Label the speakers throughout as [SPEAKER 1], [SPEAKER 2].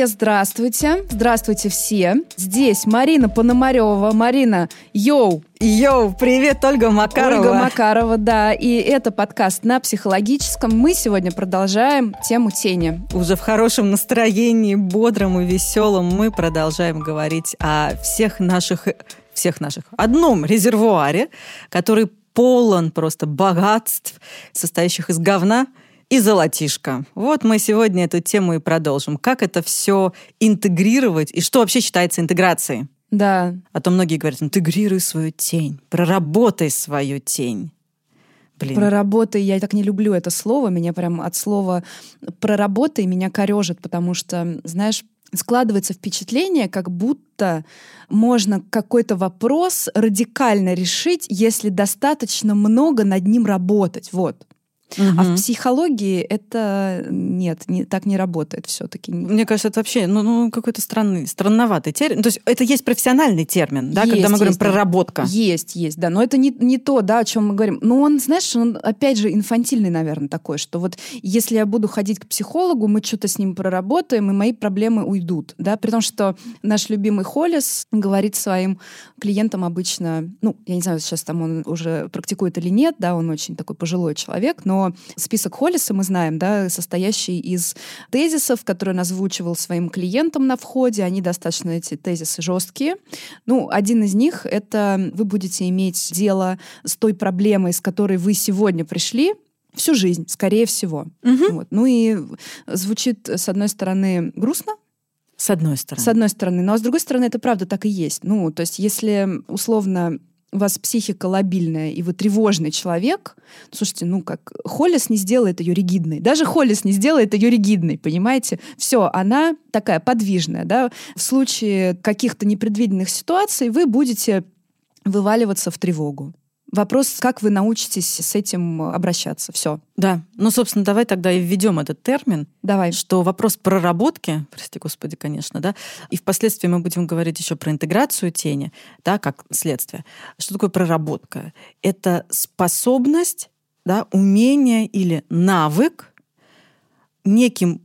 [SPEAKER 1] Все здравствуйте. Здравствуйте все. Здесь Марина Пономарева. Марина, йоу!
[SPEAKER 2] Йоу, привет, Ольга Макарова.
[SPEAKER 1] Ольга Макарова, да. И это подкаст на психологическом. Мы сегодня продолжаем тему тени.
[SPEAKER 2] Уже в хорошем настроении, бодром и веселом мы продолжаем говорить о всех наших, всех наших, одном резервуаре, который полон просто богатств, состоящих из говна, и золотишко. Вот мы сегодня эту тему и продолжим. Как это все интегрировать и что вообще считается интеграцией?
[SPEAKER 1] Да.
[SPEAKER 2] А то многие говорят, интегрируй свою тень, проработай свою тень.
[SPEAKER 1] Блин. Проработай, я так не люблю это слово, меня прям от слова проработай меня корежит, потому что, знаешь, складывается впечатление, как будто можно какой-то вопрос радикально решить, если достаточно много над ним работать. Вот. Угу. А в психологии это нет, не, так не работает все-таки.
[SPEAKER 2] Мне кажется, это вообще ну, ну, какой-то странный, странноватый термин. То есть это есть профессиональный термин, да, есть, когда мы говорим есть, проработка.
[SPEAKER 1] Есть, есть, да. Но это не, не то, да, о чем мы говорим. Но он, знаешь, он опять же инфантильный, наверное, такой, что вот если я буду ходить к психологу, мы что-то с ним проработаем, и мои проблемы уйдут. Да? При том, что наш любимый Холлис говорит своим клиентам обычно, ну, я не знаю, сейчас там он уже практикует или нет, да, он очень такой пожилой человек, но список Холлиса мы знаем, да, состоящий из тезисов, которые он озвучивал своим клиентам на входе. Они достаточно, эти тезисы, жесткие. Ну, один из них — это вы будете иметь дело с той проблемой, с которой вы сегодня пришли, всю жизнь, скорее всего. Угу. Вот. Ну и звучит, с одной стороны, грустно,
[SPEAKER 2] с одной стороны.
[SPEAKER 1] С одной стороны. Но а с другой стороны, это правда так и есть. Ну, то есть, если условно у вас психика лобильная, и вы тревожный человек, слушайте, ну как, Холлис не сделает ее ригидной. Даже Холлис не сделает ее ригидной, понимаете? Все, она такая подвижная, да. В случае каких-то непредвиденных ситуаций вы будете вываливаться в тревогу. Вопрос, как вы научитесь с этим обращаться. Все.
[SPEAKER 2] Да. Ну, собственно, давай тогда и введем этот термин.
[SPEAKER 1] Давай.
[SPEAKER 2] Что вопрос проработки, прости господи, конечно, да, и впоследствии мы будем говорить еще про интеграцию тени, да, как следствие. Что такое проработка? Это способность, да, умение или навык неким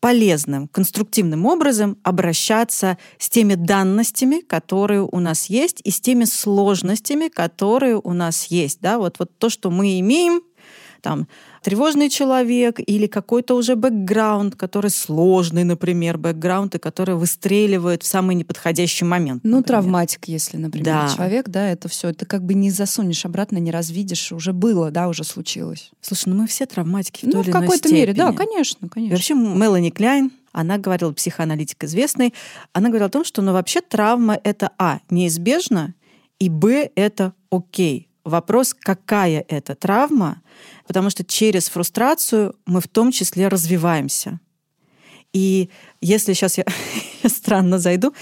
[SPEAKER 2] полезным, конструктивным образом обращаться с теми данностями, которые у нас есть, и с теми сложностями, которые у нас есть. Да? Вот, вот то, что мы имеем, там, тревожный человек или какой-то уже бэкграунд, который сложный, например, бэкграунд, и который выстреливает в самый неподходящий момент.
[SPEAKER 1] Ну, например. травматик, если, например, да. человек, да, это все, это как бы не засунешь обратно, не развидишь, уже было, да, уже случилось.
[SPEAKER 2] Слушай, ну мы все травматики в
[SPEAKER 1] ну,
[SPEAKER 2] той
[SPEAKER 1] в какой-то
[SPEAKER 2] степени.
[SPEAKER 1] мере, да, конечно, конечно. И
[SPEAKER 2] вообще Мелани Кляйн, она говорила, психоаналитик известный, она говорила о том, что ну, вообще травма — это, а, неизбежно, и, б, это окей. Вопрос, какая это травма, потому что через фрустрацию мы в том числе развиваемся. И если сейчас я странно зайду,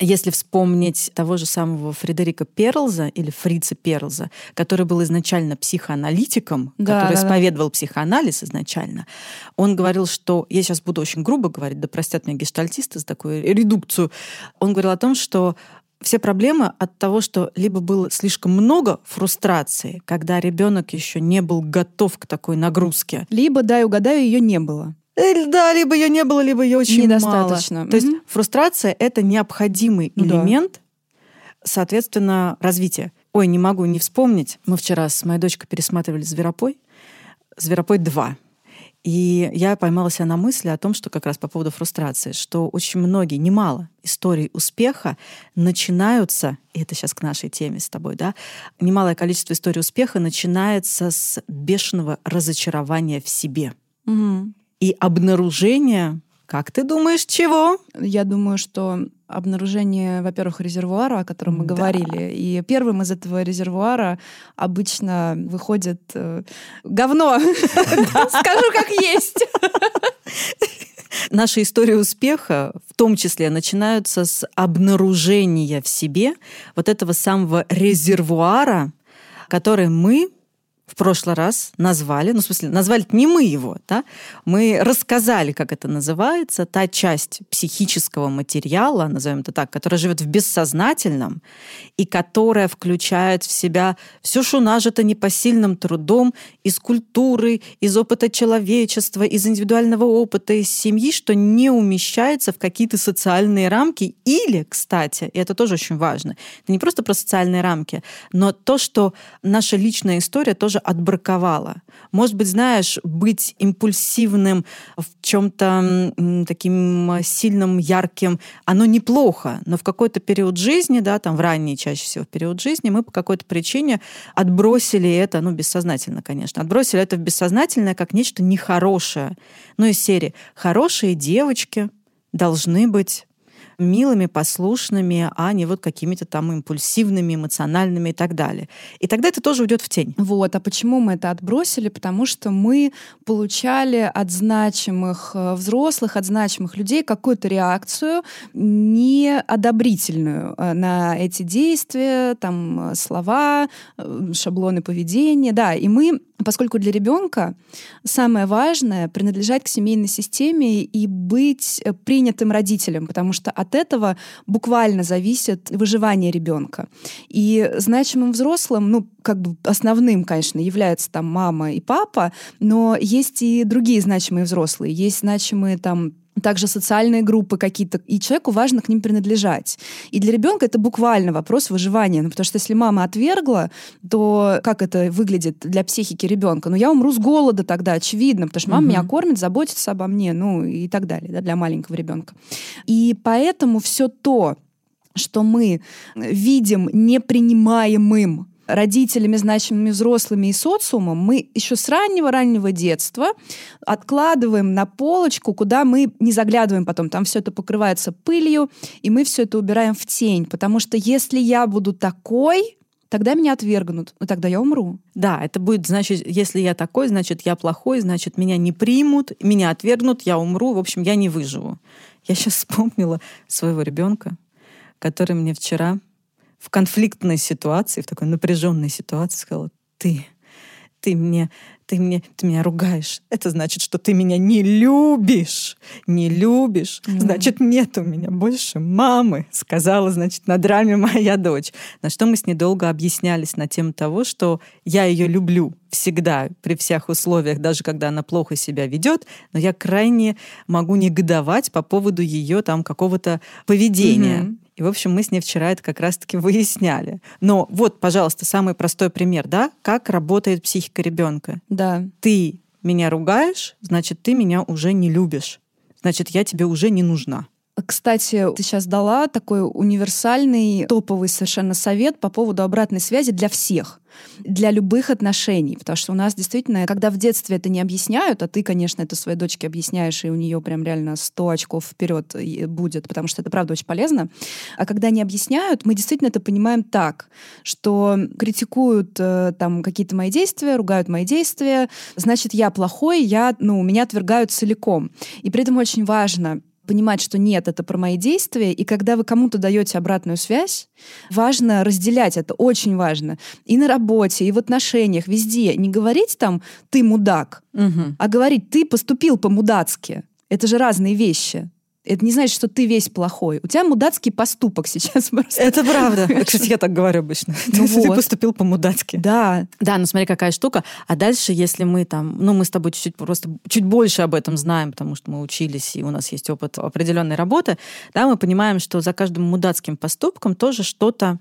[SPEAKER 2] если вспомнить того же самого Фредерика Перлза или Фрица Перлза, который был изначально психоаналитиком, да, который да, исповедовал да. психоанализ изначально, он говорил, что, я сейчас буду очень грубо говорить, да простят меня гештальтисты за такую редукцию, он говорил о том, что все проблемы от того, что либо было слишком много фрустрации, когда ребенок еще не был готов к такой нагрузке.
[SPEAKER 1] Либо, дай угадаю, ее не было.
[SPEAKER 2] Э, да, либо ее не было, либо ее очень
[SPEAKER 1] Недостаточно.
[SPEAKER 2] мало. То есть фрустрация — это необходимый ну, элемент, да. соответственно, развития. Ой, не могу не вспомнить. Мы вчера с моей дочкой пересматривали «Зверопой». «Зверопой 2». И я поймала себя на мысли о том, что как раз по поводу фрустрации, что очень многие, немало историй успеха начинаются, и это сейчас к нашей теме с тобой, да, немалое количество историй успеха начинается с бешеного разочарования в себе. Угу. И обнаружения как ты думаешь, чего?
[SPEAKER 1] Я думаю, что обнаружение, во-первых, резервуара, о котором мы да. говорили. И первым из этого резервуара обычно выходит э, говно. Скажу как есть.
[SPEAKER 2] Наши истории успеха в том числе начинаются с обнаружения в себе вот этого самого резервуара, который мы в прошлый раз назвали, ну, в смысле, назвали не мы его, да, мы рассказали, как это называется, та часть психического материала, назовем это так, которая живет в бессознательном и которая включает в себя все, что нажито непосильным трудом из культуры, из опыта человечества, из индивидуального опыта, из семьи, что не умещается в какие-то социальные рамки. Или, кстати, и это тоже очень важно, это не просто про социальные рамки, но то, что наша личная история тоже тоже отбраковала. Может быть, знаешь, быть импульсивным в чем-то таким сильным, ярким, оно неплохо, но в какой-то период жизни, да, там в ранний чаще всего период жизни, мы по какой-то причине отбросили это, ну, бессознательно, конечно, отбросили это в бессознательное как нечто нехорошее. Ну, из серии «хорошие девочки», должны быть милыми, послушными, а не вот какими-то там импульсивными, эмоциональными и так далее. И тогда это тоже уйдет в тень.
[SPEAKER 1] Вот. А почему мы это отбросили? Потому что мы получали от значимых э, взрослых, от значимых людей какую-то реакцию неодобрительную э, на эти действия, там, э, слова, шаблоны поведения. Да, и мы Поскольку для ребенка самое важное принадлежать к семейной системе и быть принятым родителем, потому что от этого буквально зависит выживание ребенка. И значимым взрослым, ну, как бы основным, конечно, являются там мама и папа, но есть и другие значимые взрослые. Есть значимые там также социальные группы какие-то, и человеку важно к ним принадлежать. И для ребенка это буквально вопрос выживания, ну, потому что если мама отвергла, то как это выглядит для психики ребенка? Ну, я умру с голода тогда, очевидно, потому что мама угу. меня кормит, заботится обо мне, ну, и так далее, да, для маленького ребенка. И поэтому все то, что мы видим непринимаемым родителями, значимыми взрослыми и социумом, мы еще с раннего-раннего детства откладываем на полочку, куда мы не заглядываем потом. Там все это покрывается пылью, и мы все это убираем в тень. Потому что если я буду такой, тогда меня отвергнут, и тогда я умру.
[SPEAKER 2] Да, это будет значит, если я такой, значит, я плохой, значит, меня не примут, меня отвергнут, я умру, в общем, я не выживу. Я сейчас вспомнила своего ребенка, который мне вчера в конфликтной ситуации, в такой напряженной ситуации сказала, ты, ты мне, ты мне, ты меня ругаешь. Это значит, что ты меня не любишь. Не любишь. Mm. Значит, нет у меня больше мамы, сказала, значит, на драме моя дочь. На что мы с ней долго объяснялись на тему того, что я ее люблю всегда, при всех условиях, даже когда она плохо себя ведет, но я крайне могу негодовать по поводу ее там какого-то поведения. Mm-hmm. И, в общем, мы с ней вчера это как раз-таки выясняли. Но вот, пожалуйста, самый простой пример, да, как работает психика ребенка.
[SPEAKER 1] Да.
[SPEAKER 2] Ты меня ругаешь, значит, ты меня уже не любишь. Значит, я тебе уже не нужна.
[SPEAKER 1] Кстати, ты сейчас дала такой универсальный, топовый совершенно совет по поводу обратной связи для всех для любых отношений. Потому что у нас действительно, когда в детстве это не объясняют, а ты, конечно, это своей дочке объясняешь, и у нее прям реально 100 очков вперед будет, потому что это правда очень полезно. А когда не объясняют, мы действительно это понимаем так, что критикуют э, там какие-то мои действия, ругают мои действия, значит, я плохой, я, ну, меня отвергают целиком. И при этом очень важно понимать, что нет, это про мои действия, и когда вы кому-то даете обратную связь, важно разделять это, очень важно. И на работе, и в отношениях, везде. Не говорить там «ты мудак», угу. а говорить «ты поступил по-мудацки». Это же разные вещи. Это не значит, что ты весь плохой. У тебя мудацкий поступок сейчас
[SPEAKER 2] просто. Это правда. Кстати, я так говорю обычно. Ну ты, вот. ты поступил по-мудацки.
[SPEAKER 1] Да.
[SPEAKER 2] Да, ну смотри, какая штука. А дальше, если мы там, ну мы с тобой чуть-чуть просто чуть больше об этом знаем, потому что мы учились, и у нас есть опыт определенной работы, да, мы понимаем, что за каждым мудацким поступком тоже что-то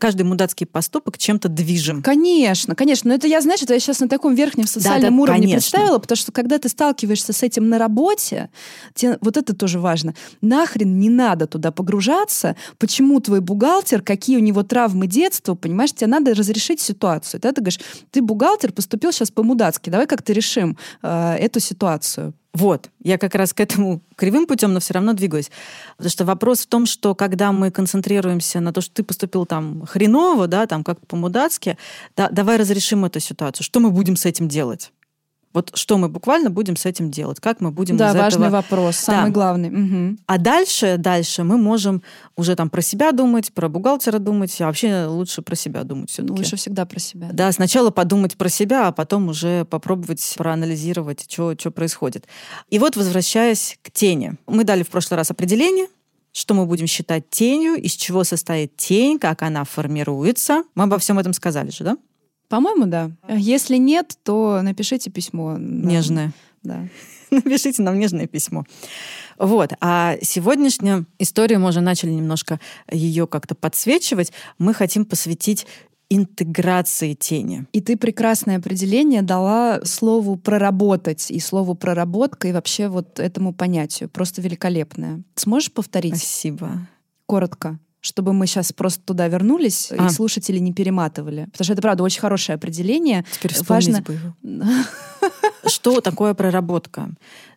[SPEAKER 2] каждый мудацкий поступок чем-то движим.
[SPEAKER 1] Конечно, конечно. Но это я, знаешь, это я сейчас на таком верхнем социальном да, да, уровне конечно. представила, потому что когда ты сталкиваешься с этим на работе, тебе, вот это тоже важно. Нахрен не надо туда погружаться, почему твой бухгалтер, какие у него травмы детства, понимаешь, тебе надо разрешить ситуацию. Тогда ты говоришь, ты бухгалтер, поступил сейчас по-мудацки, давай как-то решим э, эту ситуацию.
[SPEAKER 2] Вот, я как раз к этому кривым путем, но все равно двигаюсь. Потому что вопрос в том, что когда мы концентрируемся на то, что ты поступил там хреново, да, там как по-мудацки, да, давай разрешим эту ситуацию. Что мы будем с этим делать? Вот что мы буквально будем с этим делать, как мы будем
[SPEAKER 1] Да,
[SPEAKER 2] из
[SPEAKER 1] важный
[SPEAKER 2] этого...
[SPEAKER 1] вопрос, самый
[SPEAKER 2] Да.
[SPEAKER 1] главный. Мгм.
[SPEAKER 2] А дальше, дальше мы можем уже там про себя думать, про бухгалтера думать, а вообще лучше про себя думать все-таки.
[SPEAKER 1] Лучше всегда про себя.
[SPEAKER 2] Да, сначала подумать про себя, а потом уже попробовать проанализировать, что происходит. И вот, возвращаясь к тени. Мы дали в прошлый раз определение, что мы будем считать тенью, из чего состоит тень, как она формируется. Мы обо всем этом сказали же, да?
[SPEAKER 1] По-моему, да. Если нет, то напишите письмо. Да.
[SPEAKER 2] Нежное.
[SPEAKER 1] Да.
[SPEAKER 2] Напишите нам нежное письмо. Вот. А сегодняшнюю историю мы уже начали немножко ее как-то подсвечивать. Мы хотим посвятить интеграции тени.
[SPEAKER 1] И ты прекрасное определение дала слову «проработать» и слову «проработка» и вообще вот этому понятию. Просто великолепное. Сможешь повторить
[SPEAKER 2] Спасибо.
[SPEAKER 1] коротко? Чтобы мы сейчас просто туда вернулись
[SPEAKER 2] А.
[SPEAKER 1] и слушатели не перематывали. Потому что это, правда, очень хорошее определение.
[SPEAKER 2] Теперь
[SPEAKER 1] Важно-
[SPEAKER 2] бы его. Что такое проработка?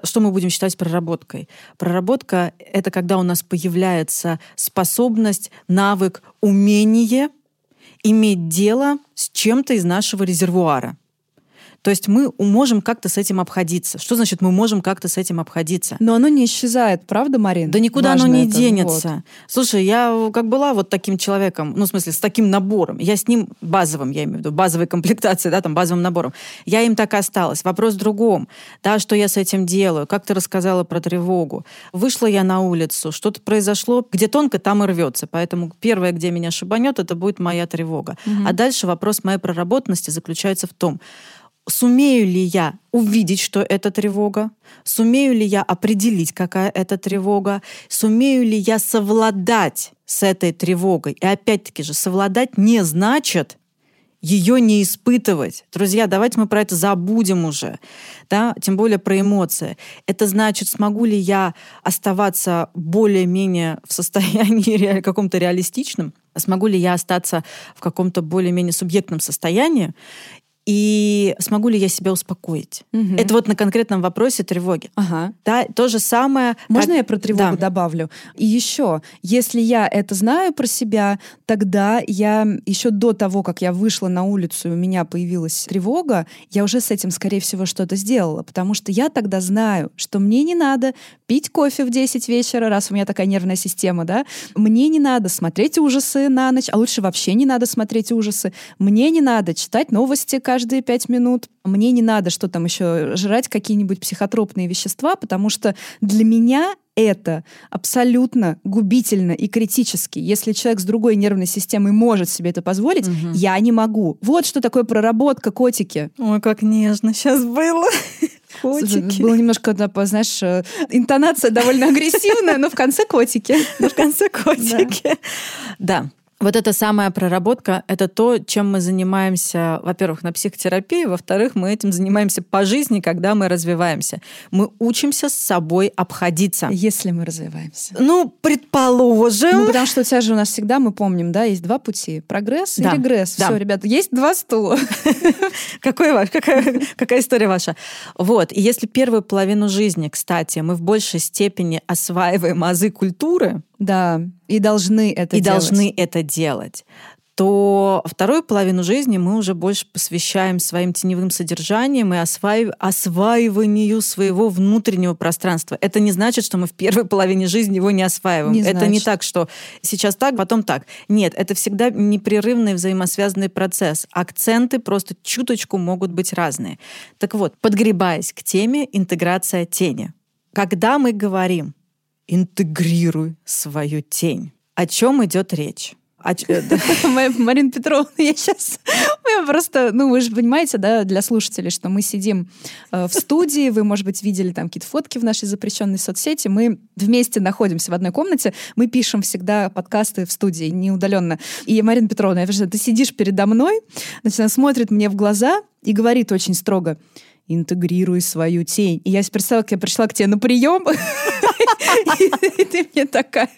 [SPEAKER 2] Что мы будем считать проработкой? Проработка — это когда у нас появляется способность, навык, умение иметь дело с чем-то из нашего резервуара. То есть мы можем как-то с этим обходиться. Что значит мы можем как-то с этим обходиться?
[SPEAKER 1] Но оно не исчезает, правда, Марин?
[SPEAKER 2] Да никуда оно
[SPEAKER 1] Важно
[SPEAKER 2] не
[SPEAKER 1] это,
[SPEAKER 2] денется. Слушай, я как была вот таким человеком, ну, в смысле, с таким набором, я с ним базовым, я имею в виду, базовой комплектацией, да, там, базовым набором, я им так и осталась. Вопрос в другом, да, что я с этим делаю, как ты рассказала про тревогу. Вышла я на улицу, что-то произошло, где тонко, там и рвется. Поэтому первое, где меня шибанет, это будет моя тревога.
[SPEAKER 1] Мгм.
[SPEAKER 2] А дальше вопрос моей проработанности заключается в том, сумею ли я увидеть, что это тревога, сумею ли я определить, какая это тревога, сумею ли я совладать с этой тревогой. И опять-таки же, совладать не значит ее не испытывать. Друзья, давайте мы про это забудем уже, да? тем более про эмоции. Это значит, смогу ли я оставаться более-менее в состоянии ре- каком-то реалистичном, смогу ли я остаться в каком-то более-менее субъектном состоянии, и смогу ли я себя успокоить.
[SPEAKER 1] Мгм.
[SPEAKER 2] Это вот на конкретном вопросе тревоги.
[SPEAKER 1] Ага.
[SPEAKER 2] Да, то же самое.
[SPEAKER 1] Можно
[SPEAKER 2] как-
[SPEAKER 1] я про тревогу
[SPEAKER 2] Да.
[SPEAKER 1] добавлю? И еще, если я это знаю про себя, тогда я еще до того, как я вышла на улицу, и у меня появилась тревога, я уже с этим, скорее всего, что-то сделала, потому что я тогда знаю, что мне не надо пить кофе в 10 вечера, раз у меня такая нервная система, да, мне не надо смотреть ужасы на ночь, а лучше вообще не надо смотреть ужасы, мне не надо читать новости каждые 5 минут, мне не надо что там еще жрать какие-нибудь психотропные вещества, потому что для меня это абсолютно губительно и критически. Если человек с другой нервной системой может себе это позволить,
[SPEAKER 2] Мгм.
[SPEAKER 1] я не могу. Вот что такое проработка, котики.
[SPEAKER 2] Ой, как нежно сейчас было. Котики.
[SPEAKER 1] Было немножко, знаешь, э, интонация довольно агрессивная, но в конце котики.
[SPEAKER 2] Но в конце котики. Да. Вот эта самая проработка — это то, чем мы занимаемся, во-первых, на психотерапии, во-вторых, мы этим занимаемся по жизни, когда мы развиваемся. Мы учимся с собой обходиться.
[SPEAKER 1] Если мы развиваемся.
[SPEAKER 2] Ну, предположим...
[SPEAKER 1] Ну, потому что у тебя же у нас всегда, мы помним, да, есть два пути. Прогресс
[SPEAKER 2] Да,
[SPEAKER 1] и регресс.
[SPEAKER 2] да.
[SPEAKER 1] Все, ребята, есть два стула.
[SPEAKER 2] Какой какая, какая история ваша? Вот. И если первую половину жизни, кстати, мы в большей степени осваиваем азы культуры
[SPEAKER 1] Да, и должны это
[SPEAKER 2] и
[SPEAKER 1] делать.
[SPEAKER 2] должны это делать, то вторую половину жизни мы уже больше посвящаем своим теневым содержаниям и осваив- осваиванию своего внутреннего пространства. Это не значит, что мы в первой половине жизни его не осваиваем.
[SPEAKER 1] Не
[SPEAKER 2] это не
[SPEAKER 1] значит.
[SPEAKER 2] так, что сейчас так, потом так. Нет, это всегда непрерывный взаимосвязанный процесс. Акценты просто чуточку могут быть разные. Так вот, подгребаясь к теме интеграция тени. Когда мы говорим интегрируй свою тень, о чем идет речь? Э.
[SPEAKER 1] Моя- Марина Петровна, я сейчас... Я просто, ну, вы же понимаете, да, для слушателей, что мы сидим э, в студии, вы, может быть, видели там какие-то фотки в нашей запрещенной соцсети, мы вместе находимся в одной комнате, мы пишем всегда подкасты в студии, не удаленно. И Марина Петровна, я вижу, ты сидишь передо мной, значит, она смотрит мне в глаза и говорит очень строго, интегрируй свою тень. И я себе представила, как я пришла к тебе на прием, и ты мне такая...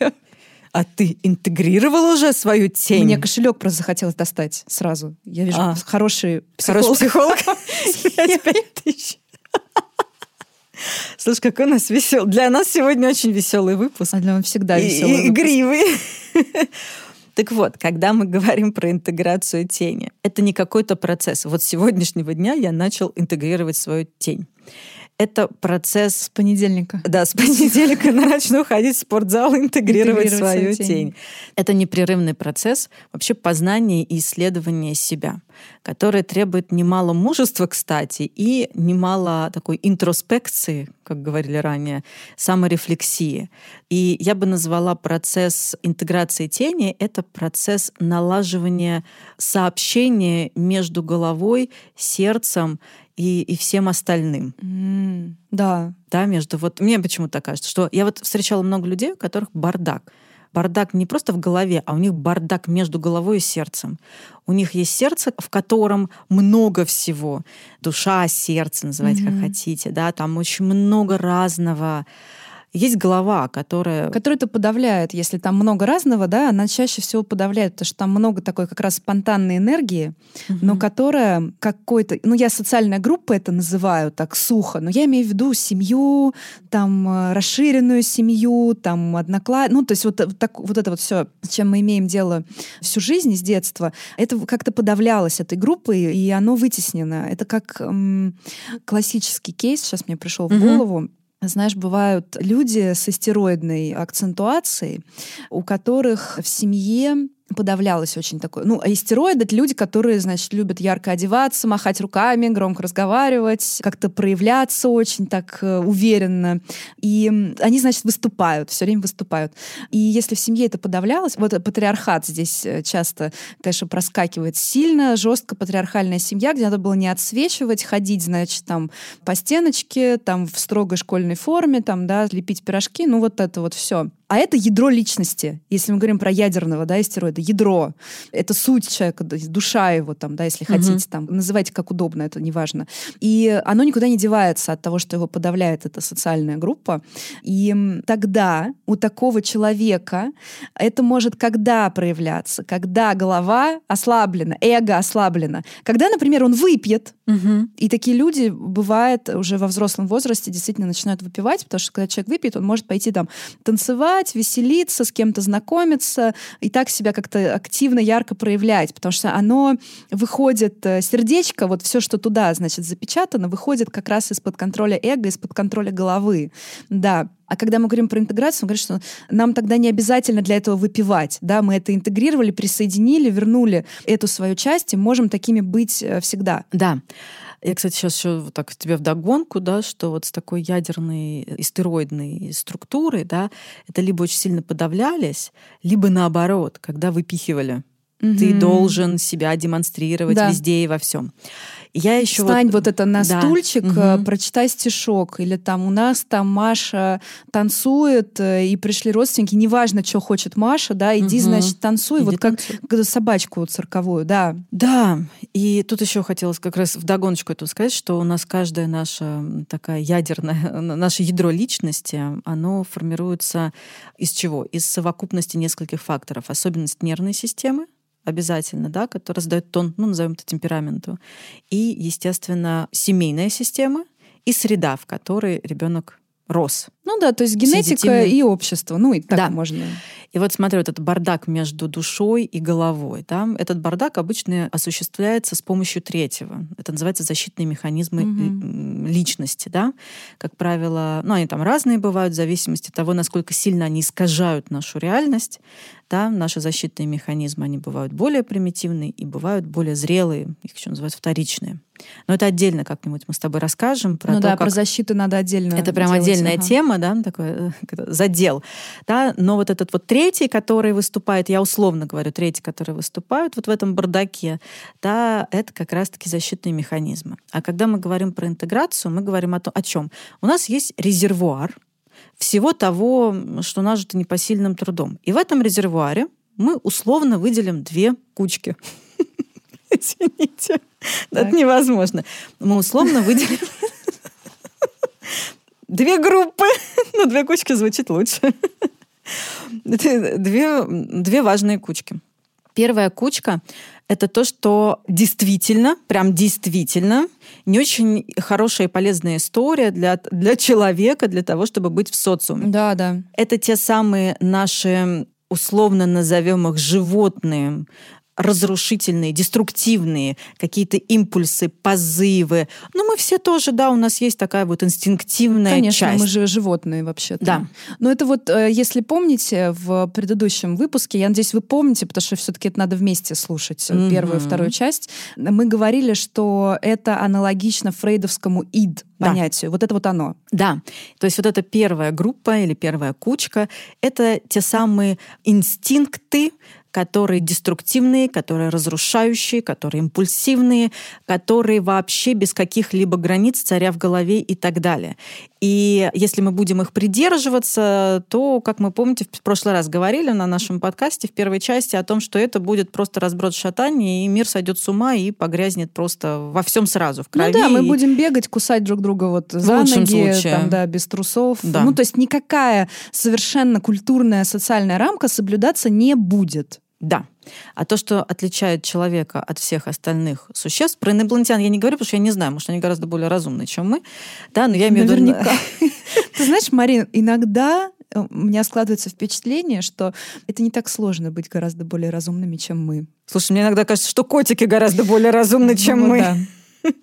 [SPEAKER 2] А ты интегрировал уже свою тень?
[SPEAKER 1] Мне кошелек просто захотелось достать сразу. Я вижу
[SPEAKER 2] А.
[SPEAKER 1] хороший
[SPEAKER 2] Хороший
[SPEAKER 1] психолог.
[SPEAKER 2] психолог. Пять тысяч. Слушай, какой у нас веселый. Для нас сегодня очень веселый выпуск.
[SPEAKER 1] А для вас всегда веселый
[SPEAKER 2] и
[SPEAKER 1] выпуск.
[SPEAKER 2] игривый. Так вот, когда мы говорим про интеграцию тени, это не какой-то процесс. Вот с сегодняшнего дня я начал интегрировать свою тень это процесс...
[SPEAKER 1] С понедельника.
[SPEAKER 2] Да, с понедельника начну ходить в спортзал, интегрировать свою тень. Это непрерывный процесс вообще познания и исследования себя, который требует немало мужества, кстати, и немало такой интроспекции, как говорили ранее, саморефлексии. И я бы назвала процесс интеграции тени — это процесс налаживания сообщения между головой, сердцем и, и всем остальным.
[SPEAKER 1] Mm, да.
[SPEAKER 2] Да, между вот мне почему-то кажется, что я вот встречала много людей, у которых бардак. Бардак не просто в голове, а у них бардак между головой и сердцем. У них есть сердце, в котором много всего. Душа, сердце, называйте mm-hmm. как хотите, да, там очень много разного. Есть голова, которая...
[SPEAKER 1] Которая это подавляет. Если там много разного, да, она чаще всего подавляет, потому что там много такой как раз спонтанной энергии, угу. но которая какой-то... Ну, я социальная группа это называю так сухо, но я имею в виду семью, там, э, расширенную семью, там, одноклад... Ну, то есть вот, так, вот это вот все, с чем мы имеем дело всю жизнь с детства, это как-то подавлялось этой группой, и оно вытеснено. Это как м- классический кейс, сейчас мне пришел в голову, знаешь, бывают люди с истероидной акцентуацией, у которых в семье подавлялось очень такое. Ну, а истероиды — это люди, которые, значит, любят ярко одеваться, махать руками, громко разговаривать, как-то проявляться очень так э, уверенно. И они, значит, выступают, все время выступают. И если в семье это подавлялось, вот патриархат здесь э, часто, конечно, проскакивает сильно, жестко патриархальная семья, где надо было не отсвечивать, ходить, значит, там по стеночке, там в строгой школьной форме, там, да, лепить пирожки, ну вот это вот все. А это ядро личности. Если мы говорим про ядерного, да, истероида, ядро. Это суть человека, душа его, там, да, если угу. хотите, там, называйте как удобно, это неважно. И оно никуда не девается от того, что его подавляет эта социальная группа. И тогда у такого человека это может когда проявляться? Когда голова ослаблена, эго ослаблено. Когда, например, он выпьет, угу. и такие люди, бывает, уже во взрослом возрасте действительно начинают выпивать, потому что когда человек выпьет, он может пойти там танцевать, веселиться, с кем-то знакомиться и так себя как-то активно, ярко проявлять, потому что оно выходит, э, сердечко, вот все, что туда, значит, запечатано, выходит как раз из-под контроля эго, из-под контроля головы. Да, а когда мы говорим про интеграцию, мы говорим, что нам тогда не обязательно для этого выпивать. Да? Мы это интегрировали, присоединили, вернули эту свою часть и можем такими быть э, всегда.
[SPEAKER 2] Да. Я, кстати, сейчас еще вот так тебе вдогонку, да, что вот с такой ядерной истероидной структурой, да, это либо очень сильно подавлялись, либо наоборот, когда выпихивали. Угу. Ты должен себя демонстрировать да. везде и во всем.
[SPEAKER 1] Я еще Встань вот, вот это на да. стульчик, угу. прочитай стишок. Или там у нас там Маша танцует, э, и пришли родственники, неважно, что хочет Маша, да, иди, угу. значит, танцуй, иди вот танцуй. как собачку цирковую, да.
[SPEAKER 2] Да, и тут еще хотелось как раз в догоночку это сказать, что у нас каждая наша такая ядерная, наше ядро личности, оно формируется из чего? Из совокупности нескольких факторов. Особенность нервной системы, обязательно, да, который задает тон, ну, назовем это темпераменту. И, естественно, семейная система и среда, в которой ребенок рос.
[SPEAKER 1] Ну да, то есть генетика и общество. Ну и так да. можно.
[SPEAKER 2] И вот смотрю, вот этот бардак между душой и головой. Да? Этот бардак обычно осуществляется с помощью третьего. Это называется защитные механизмы угу. личности. Да? Как правило, ну они там разные бывают в зависимости от того, насколько сильно они искажают нашу реальность. Да? Наши защитные механизмы, они бывают более примитивные и бывают более зрелые. Их еще называют вторичные. Но это отдельно как-нибудь мы с тобой расскажем.
[SPEAKER 1] Про ну то, да, как... про защиту надо отдельно
[SPEAKER 2] Это прям делать. отдельная ага. тема, да, такой э, задел. Да? Но вот этот вот третий, который выступает, я условно говорю, третий, который выступает вот в этом бардаке, да, это как раз-таки защитные механизмы. А когда мы говорим про интеграцию, мы говорим о, том, о чем? У нас есть резервуар всего того, что нажито непосильным трудом. И в этом резервуаре мы условно выделим две кучки. Извините, это невозможно. Мы условно выделим две группы. Ну, две кучки звучит лучше. Две, две важные кучки. Первая кучка — это то, что действительно, прям действительно, не очень хорошая и полезная история для, для человека, для того, чтобы быть в социуме.
[SPEAKER 1] Да, да.
[SPEAKER 2] Это те самые наши условно назовем их животные, разрушительные, деструктивные какие-то импульсы, позывы. Но мы все тоже, да, у нас есть такая вот инстинктивная
[SPEAKER 1] Конечно,
[SPEAKER 2] часть.
[SPEAKER 1] мы же животные вообще-то.
[SPEAKER 2] Да.
[SPEAKER 1] Но это вот, э, если помните, в предыдущем выпуске, я надеюсь, вы помните, потому что все-таки это надо вместе слушать, mm-hmm. первую и вторую часть, мы говорили, что это аналогично фрейдовскому ид понятию. Да. Вот это вот оно.
[SPEAKER 2] Да. То есть вот эта первая группа или первая кучка — это те самые инстинкты, которые деструктивные, которые разрушающие, которые импульсивные, которые вообще без каких-либо границ царя в голове и так далее. И если мы будем их придерживаться, то, как мы помните, в прошлый раз говорили на нашем подкасте в первой части о том, что это будет просто разброд шатания, и мир сойдет с ума и погрязнет просто во всем сразу, в крови.
[SPEAKER 1] Ну да, мы будем бегать, кусать друг друга вот за ноги, случае. там, да, без трусов. Да. Ну то есть никакая совершенно культурная социальная рамка соблюдаться не будет.
[SPEAKER 2] Да. А то, что отличает человека от всех остальных существ, про инопланетян я не говорю, потому что я не знаю, может, они гораздо более разумные, чем мы. Да, но я имею в виду...
[SPEAKER 1] Ты знаешь, Марин, иногда э, у меня складывается впечатление, что это не так сложно быть гораздо более разумными, чем мы.
[SPEAKER 2] Слушай, мне иногда кажется, что котики гораздо более разумны, чем ну, мы.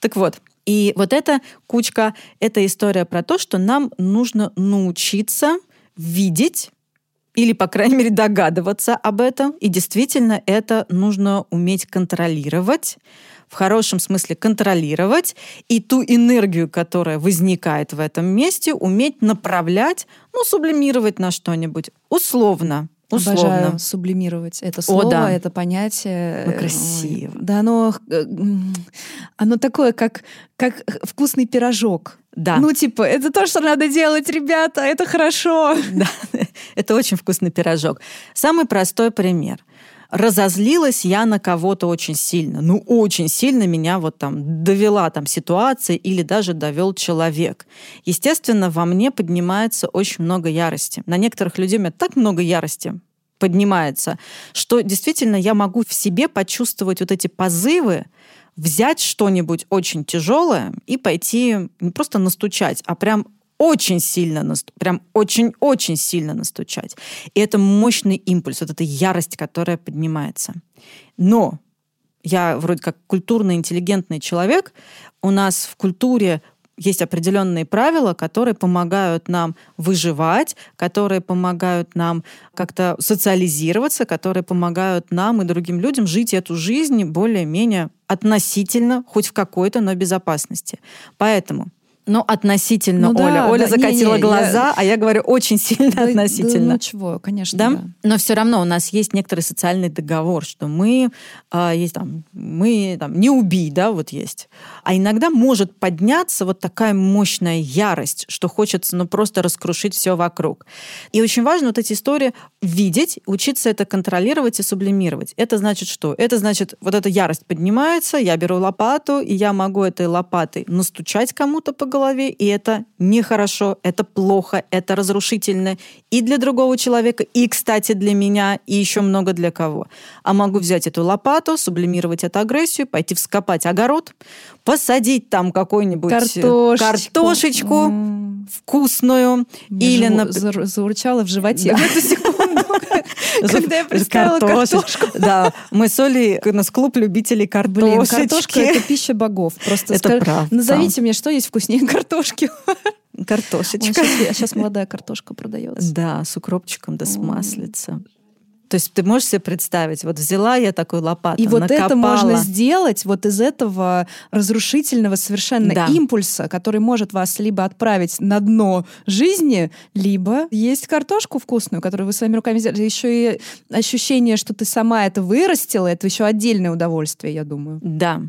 [SPEAKER 2] Так вот, и вот эта кучка, это история про то, что нам нужно научиться видеть или, по крайней мере, догадываться об этом. И действительно, это нужно уметь контролировать, в хорошем смысле контролировать, и ту энергию, которая возникает в этом месте, уметь направлять, ну, сублимировать на что-нибудь. Условно. Условно.
[SPEAKER 1] Обожаю сублимировать это слово, О, да. это понятие.
[SPEAKER 2] Ну, красиво.
[SPEAKER 1] Да, оно, э, оно такое, как, как вкусный пирожок.
[SPEAKER 2] Да.
[SPEAKER 1] Ну, типа, это то, что надо делать, ребята, это хорошо.
[SPEAKER 2] Да, это очень вкусный пирожок. Самый простой пример. Разозлилась я на кого-то очень сильно. Ну, очень сильно меня вот там довела там ситуация или даже довел человек. Естественно, во мне поднимается очень много ярости. На некоторых людей у меня так много ярости поднимается, что действительно я могу в себе почувствовать вот эти позывы, взять что-нибудь очень тяжелое и пойти не просто настучать, а прям очень сильно, прям очень-очень сильно настучать. И это мощный импульс, вот эта ярость, которая поднимается. Но я вроде как культурно-интеллигентный человек, у нас в культуре есть определенные правила, которые помогают нам выживать, которые помогают нам как-то социализироваться, которые помогают нам и другим людям жить эту жизнь более-менее относительно, хоть в какой-то, но безопасности. Поэтому ну, относительно, ну, Оля. Да, Оля да, закатила не, не, глаза, я... а я говорю очень сильно да, относительно. Да,
[SPEAKER 1] ну чего, конечно.
[SPEAKER 2] Да?
[SPEAKER 1] да?
[SPEAKER 2] Но все равно у нас есть некоторый социальный договор, что мы э, есть там, мы там не убий, да, вот есть. А иногда может подняться вот такая мощная ярость, что хочется, ну, просто раскрушить все вокруг. И очень важно вот эти истории видеть, учиться это контролировать и сублимировать. Это значит что? Это значит, вот эта ярость поднимается, я беру лопату, и я могу этой лопатой настучать кому-то по голове, и это нехорошо, это плохо, это разрушительно и для другого человека, и, кстати, для меня, и еще много для кого. А могу взять эту лопату, сублимировать эту агрессию, пойти вскопать огород, посадить там какую-нибудь
[SPEAKER 1] картошечку,
[SPEAKER 2] картошечку mm. вкусную.
[SPEAKER 1] Мне или на... заурчало в животе. В эту секунду, когда я представила картошку.
[SPEAKER 2] Да, мы с Олей, у нас клуб любителей картошечки.
[SPEAKER 1] картошка — это пища богов. Просто
[SPEAKER 2] это правда.
[SPEAKER 1] Назовите мне, что есть вкуснее картошки.
[SPEAKER 2] Картошечка.
[SPEAKER 1] Сейчас, молодая картошка продается.
[SPEAKER 2] Да, с укропчиком да с маслица. То есть ты можешь себе представить, вот взяла я такую лопату,
[SPEAKER 1] И вот
[SPEAKER 2] накопала.
[SPEAKER 1] это можно сделать вот из этого разрушительного совершенно да. импульса, который может вас либо отправить на дно жизни, либо есть картошку вкусную, которую вы своими руками сделали. Еще и ощущение, что ты сама это вырастила, это еще отдельное удовольствие, я думаю.
[SPEAKER 2] Да.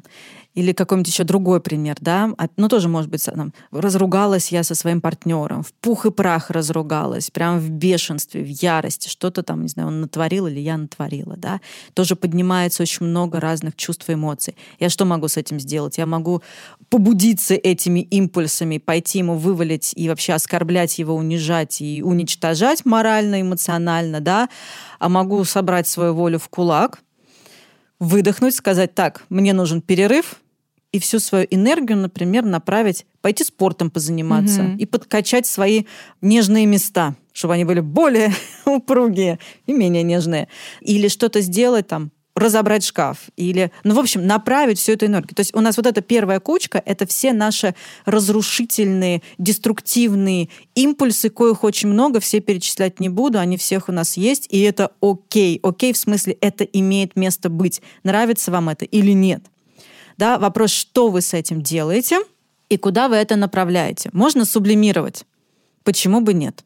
[SPEAKER 2] Или какой-нибудь еще другой пример, да, ну тоже может быть, там, разругалась я со своим партнером, в пух и прах разругалась, прям в бешенстве, в ярости, что-то там, не знаю, он натворил или я натворила, да, тоже поднимается очень много разных чувств и эмоций. Я что могу с этим сделать? Я могу побудиться этими импульсами, пойти ему вывалить и вообще оскорблять его, унижать и уничтожать морально, эмоционально, да, а могу собрать свою волю в кулак, выдохнуть, сказать, так, мне нужен перерыв, и всю свою энергию, например, направить, пойти спортом позаниматься
[SPEAKER 1] Мгм.
[SPEAKER 2] и подкачать свои нежные места, чтобы они были более упругие и менее нежные. Или что-то сделать там, разобрать шкаф или, ну, в общем, направить всю эту энергию. То есть у нас вот эта первая кучка — это все наши разрушительные, деструктивные импульсы, коих очень много, все перечислять не буду, они всех у нас есть, и это окей. Окей в смысле это имеет место быть. Нравится вам это или нет? Да, вопрос, что вы с этим делаете и куда вы это направляете. Можно сублимировать. Почему бы нет?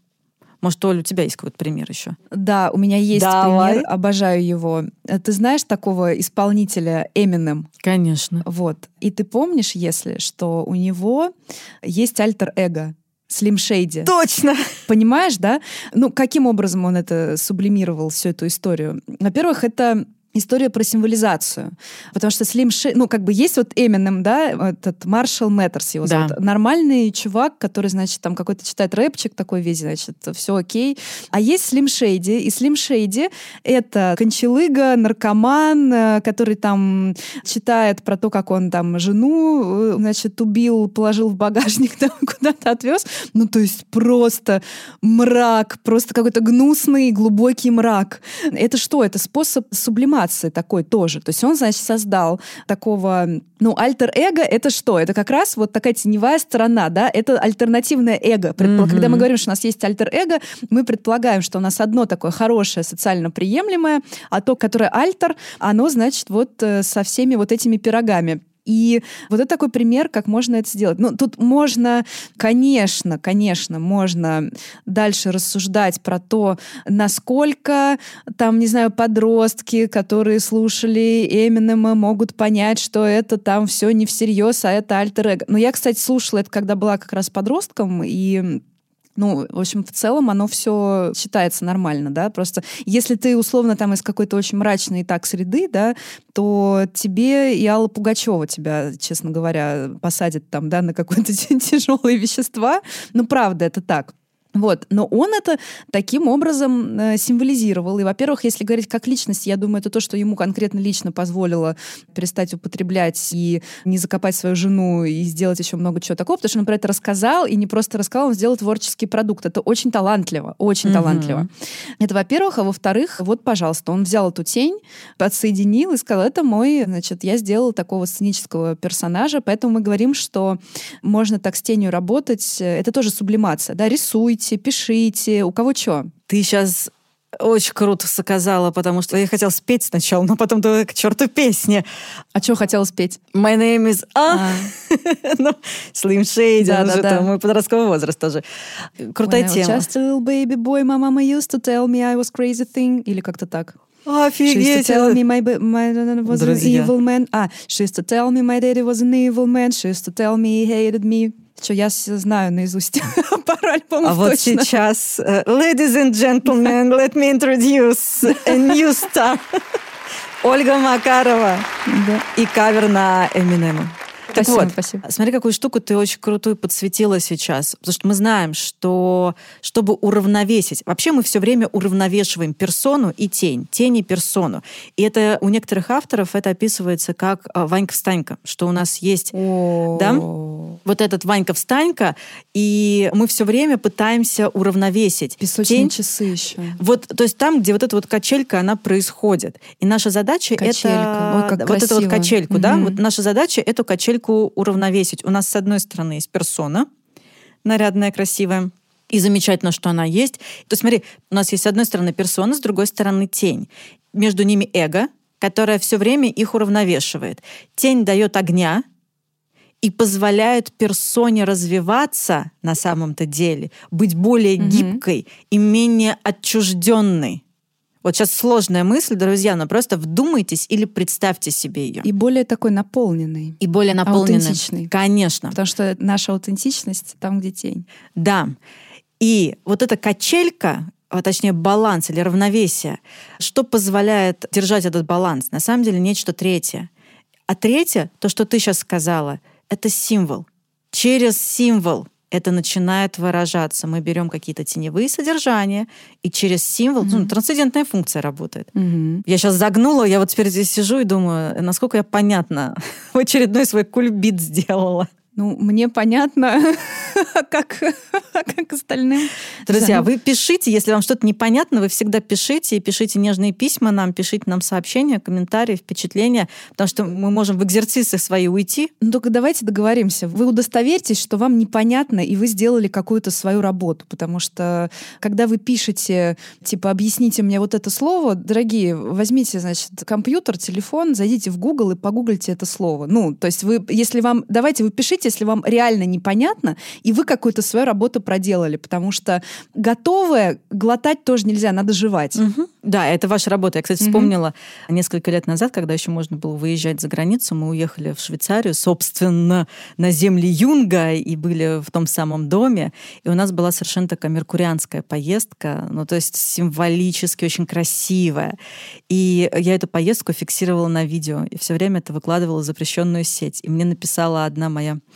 [SPEAKER 2] Может, Оля, у тебя есть какой-то пример еще?
[SPEAKER 1] Да, у меня есть
[SPEAKER 2] Давай.
[SPEAKER 1] пример, обожаю его. Э, Ты знаешь такого исполнителя Eminem?
[SPEAKER 2] Конечно.
[SPEAKER 1] Вот. И ты помнишь, если, что у него есть альтер-эго Слим Шейди.
[SPEAKER 2] Точно!
[SPEAKER 1] Понимаешь, да? Ну, каким образом он это сублимировал, всю эту историю? Во-первых, это история про символизацию. Потому что Слим Шей... Ну, как бы есть вот Эминем, да, этот Маршал Мэттерс его
[SPEAKER 2] Да.
[SPEAKER 1] зовут. Нормальный чувак, который, значит, там какой-то читает рэпчик такой весь, значит, все окей. А есть Слим Шейди. И Слим Шейди — это кончелыга, наркоман, э, который там читает про то, как он там жену, э, значит, убил, положил в багажник, там куда-то отвез. Ну, то есть просто мрак, просто какой-то гнусный, глубокий мрак. Это что? Это способ сублимации такой тоже. То есть он, значит, создал такого... Ну, альтер-эго — это что? Это как раз вот такая теневая сторона, да? Это альтернативное эго. Предпо-
[SPEAKER 2] Мгм.
[SPEAKER 1] Когда мы говорим, что у нас есть альтер-эго, мы предполагаем, что у нас одно такое хорошее, социально приемлемое, а то, которое альтер, оно, значит, вот э, со всеми вот этими пирогами. И вот это такой пример, как можно это сделать. Ну, тут можно, конечно, конечно, можно дальше рассуждать про то, насколько там, не знаю, подростки, которые слушали Эминема, могут понять, что это там все не всерьез, а это альтер-эго. Но я, кстати, слушала это, когда была как раз подростком, и ну, в общем, в целом оно все считается нормально, да, просто если ты условно там из какой-то очень мрачной и так среды, да, то тебе и Алла Пугачева тебя, честно говоря, посадит там, да, на какие-то тяжелые вещества, ну, правда, это так. Вот. Но он это таким образом э, символизировал. И, во-первых, если говорить как личность, я думаю, это то, что ему конкретно лично позволило перестать употреблять и не закопать свою жену и сделать еще много чего такого, потому что он про это рассказал, и не просто рассказал, он сделал творческий продукт. Это очень талантливо, очень
[SPEAKER 2] Мгм.
[SPEAKER 1] талантливо. Это, во-первых. А во-вторых, вот, пожалуйста, он взял эту тень, подсоединил и сказал, это мой, значит, я сделал такого сценического персонажа, поэтому мы говорим, что можно так с тенью работать. Это тоже сублимация, да, рисуйте, пишите, у кого что.
[SPEAKER 2] Ты сейчас очень круто сказала, потому что я хотела спеть сначала, но потом думаю, к черту песни.
[SPEAKER 1] А что хотела спеть?
[SPEAKER 2] My name is... А,
[SPEAKER 1] А,
[SPEAKER 2] ну, Slim Shady,
[SPEAKER 1] Да, да, да.
[SPEAKER 2] мой подростковый возраст тоже. Крутая тема.
[SPEAKER 1] Just a little baby boy, my mama used to tell me I was crazy thing. Или как-то так. She used to
[SPEAKER 2] Офигеть!
[SPEAKER 1] tell me my, my was
[SPEAKER 2] Друзья.
[SPEAKER 1] an evil man. А, she used to tell me my daddy was an evil man. She used to tell me he hated me. Что, я знаю наизусть пару альбомов
[SPEAKER 2] А вот
[SPEAKER 1] точно.
[SPEAKER 2] сейчас, э, ladies and gentlemen, let me introduce a new star. Ольга Макарова
[SPEAKER 1] Да.
[SPEAKER 2] и кавер на Эминема. Так
[SPEAKER 1] Спасибо,
[SPEAKER 2] вот,
[SPEAKER 1] спасибо.
[SPEAKER 2] смотри, какую штуку ты очень крутую подсветила сейчас. Потому что мы знаем, что чтобы уравновесить... Вообще мы все время уравновешиваем персону и тень, тень и персону. И это у некоторых авторов это описывается как а, Ванька-встанька, что у нас есть Да? вот этот Ванька-встанька, и мы все время пытаемся уравновесить
[SPEAKER 1] Песочные
[SPEAKER 2] тень.
[SPEAKER 1] часы еще.
[SPEAKER 2] Вот, то есть там, где вот эта вот качелька, она происходит. И наша задача
[SPEAKER 1] Качелька.
[SPEAKER 2] это...
[SPEAKER 1] Ой, как
[SPEAKER 2] вот эту вот
[SPEAKER 1] красиво.
[SPEAKER 2] качельку, да?
[SPEAKER 1] Мгм.
[SPEAKER 2] Вот наша задача эту качельку уравновесить. У нас с одной стороны есть персона, нарядная, красивая, и замечательно, что она есть. То есть смотри, у нас есть с одной стороны персона, с другой стороны тень. Между ними эго, которое все время их уравновешивает. Тень дает огня, и позволяет персоне развиваться на самом-то деле, быть более
[SPEAKER 1] Мгм.
[SPEAKER 2] гибкой и менее отчужденной. Вот сейчас сложная мысль, друзья, но просто вдумайтесь или представьте себе ее.
[SPEAKER 1] И более такой наполненный.
[SPEAKER 2] И более наполненной.
[SPEAKER 1] Аутентичный.
[SPEAKER 2] Конечно.
[SPEAKER 1] Потому что наша аутентичность там, где тень.
[SPEAKER 2] Да. И вот эта качелька, а точнее баланс или равновесие, что позволяет держать этот баланс? На самом деле нечто третье. А третье, то, что ты сейчас сказала, это символ. Через символ это начинает выражаться. Мы берем какие-то теневые содержания, и через символ, mm-hmm. ну, трансцендентная функция работает.
[SPEAKER 1] Mm-hmm.
[SPEAKER 2] Я сейчас загнула, я вот теперь здесь сижу и думаю, насколько я понятно в очередной свой кульбит сделала.
[SPEAKER 1] Ну, мне понятно, как, как остальным.
[SPEAKER 2] Друзья, вы пишите, если вам что-то непонятно, вы всегда пишите, и пишите нежные письма нам, пишите нам сообщения, комментарии, впечатления, потому что мы можем в экзерцисы свои уйти.
[SPEAKER 1] Ну, только давайте договоримся. Вы удостоверьтесь, что вам непонятно, и вы сделали какую-то свою работу, потому что когда вы пишете, типа, объясните мне вот это слово, дорогие, возьмите, значит, компьютер, телефон, зайдите в Google и погуглите это слово. Ну, то есть вы, если вам, давайте вы пишите если вам реально непонятно, и вы какую-то свою работу проделали, потому что готовое глотать тоже нельзя, надо жевать.
[SPEAKER 2] Угу. Да, это ваша работа. Я, кстати, угу. вспомнила несколько лет назад, когда еще можно было выезжать за границу, мы уехали в Швейцарию, собственно, на земли Юнга и были в том самом доме, и у нас была совершенно такая меркурианская поездка, ну, то есть символически очень красивая. И я эту поездку фиксировала на видео, и все время это выкладывала в запрещенную сеть. И мне написала одна моя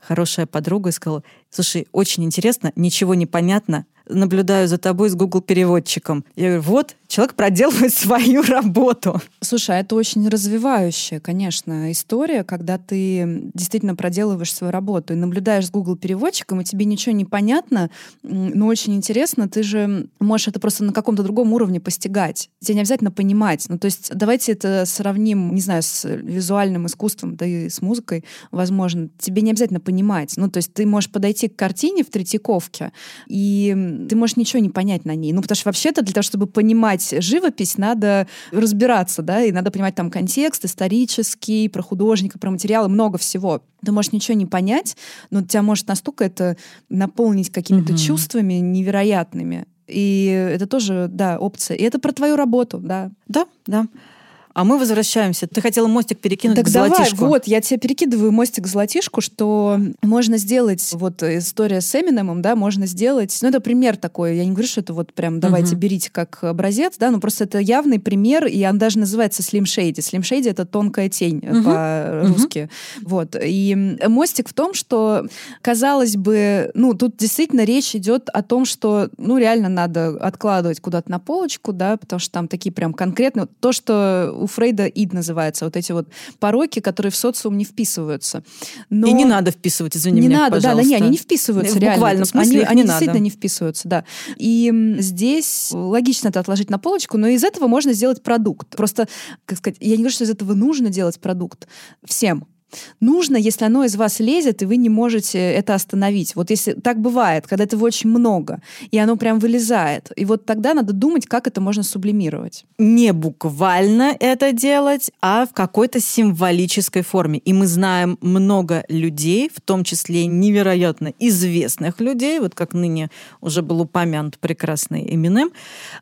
[SPEAKER 2] хорошая подруга и сказала, слушай, очень интересно, ничего не понятно, наблюдаю за тобой с Google переводчиком. Я говорю, вот, человек проделывает свою работу.
[SPEAKER 1] Слушай, а это очень развивающая, конечно, история, когда ты действительно проделываешь свою работу и наблюдаешь с Google переводчиком, и тебе ничего не понятно, но очень интересно, ты же можешь это просто на каком-то другом уровне постигать. Тебе не обязательно понимать. Ну, то есть давайте это сравним, не знаю, с визуальным искусством, да и с музыкой, возможно. Тебе не обязательно понимать. Ну, то есть ты можешь подойти к картине в Третьяковке, и ты можешь ничего не понять на ней. Ну, потому что вообще-то для того, чтобы понимать живопись, надо разбираться, да, и надо понимать там контекст исторический, про художника, про материалы, много всего. Ты можешь ничего не понять, но тебя может настолько это наполнить какими-то угу. чувствами невероятными. И это тоже, да, опция. И это про твою работу, да.
[SPEAKER 2] Да, да. А мы возвращаемся. Ты хотела мостик перекинуть
[SPEAKER 1] так
[SPEAKER 2] к
[SPEAKER 1] давай,
[SPEAKER 2] золотишку.
[SPEAKER 1] вот, я тебе перекидываю мостик к золотишку, что можно сделать, вот история с Эминемом, да, можно сделать, ну, это пример такой, я не говорю, что это вот прям давайте угу. берите как образец, да, но просто это явный пример, и он даже называется Slim Shady. Slim Shady — это тонкая тень угу. по-русски. Угу. Вот. И мостик в том, что, казалось бы, ну, тут действительно речь идет о том, что, ну, реально надо откладывать куда-то на полочку, да, потому что там такие прям конкретные, то, что у Фрейда ид называется, вот эти вот пороки, которые в социум не вписываются.
[SPEAKER 2] Но... И не надо вписывать, извини
[SPEAKER 1] не
[SPEAKER 2] меня,
[SPEAKER 1] надо,
[SPEAKER 2] пожалуйста.
[SPEAKER 1] да, да, не, они не вписываются,
[SPEAKER 2] в
[SPEAKER 1] реально.
[SPEAKER 2] буквальном смысле
[SPEAKER 1] они, они
[SPEAKER 2] не
[SPEAKER 1] действительно
[SPEAKER 2] надо.
[SPEAKER 1] не вписываются, да. И здесь логично это отложить на полочку, но из этого можно сделать продукт. Просто, как сказать, я не говорю, что из этого нужно делать продукт всем. Нужно, если оно из вас лезет, и вы не можете это остановить. Вот если так бывает, когда этого очень много, и оно прям вылезает. И вот тогда надо думать, как это можно сублимировать.
[SPEAKER 2] Не буквально это делать, а в какой-то символической форме. И мы знаем много людей, в том числе невероятно известных людей, вот как ныне уже был упомянут прекрасный Эминем.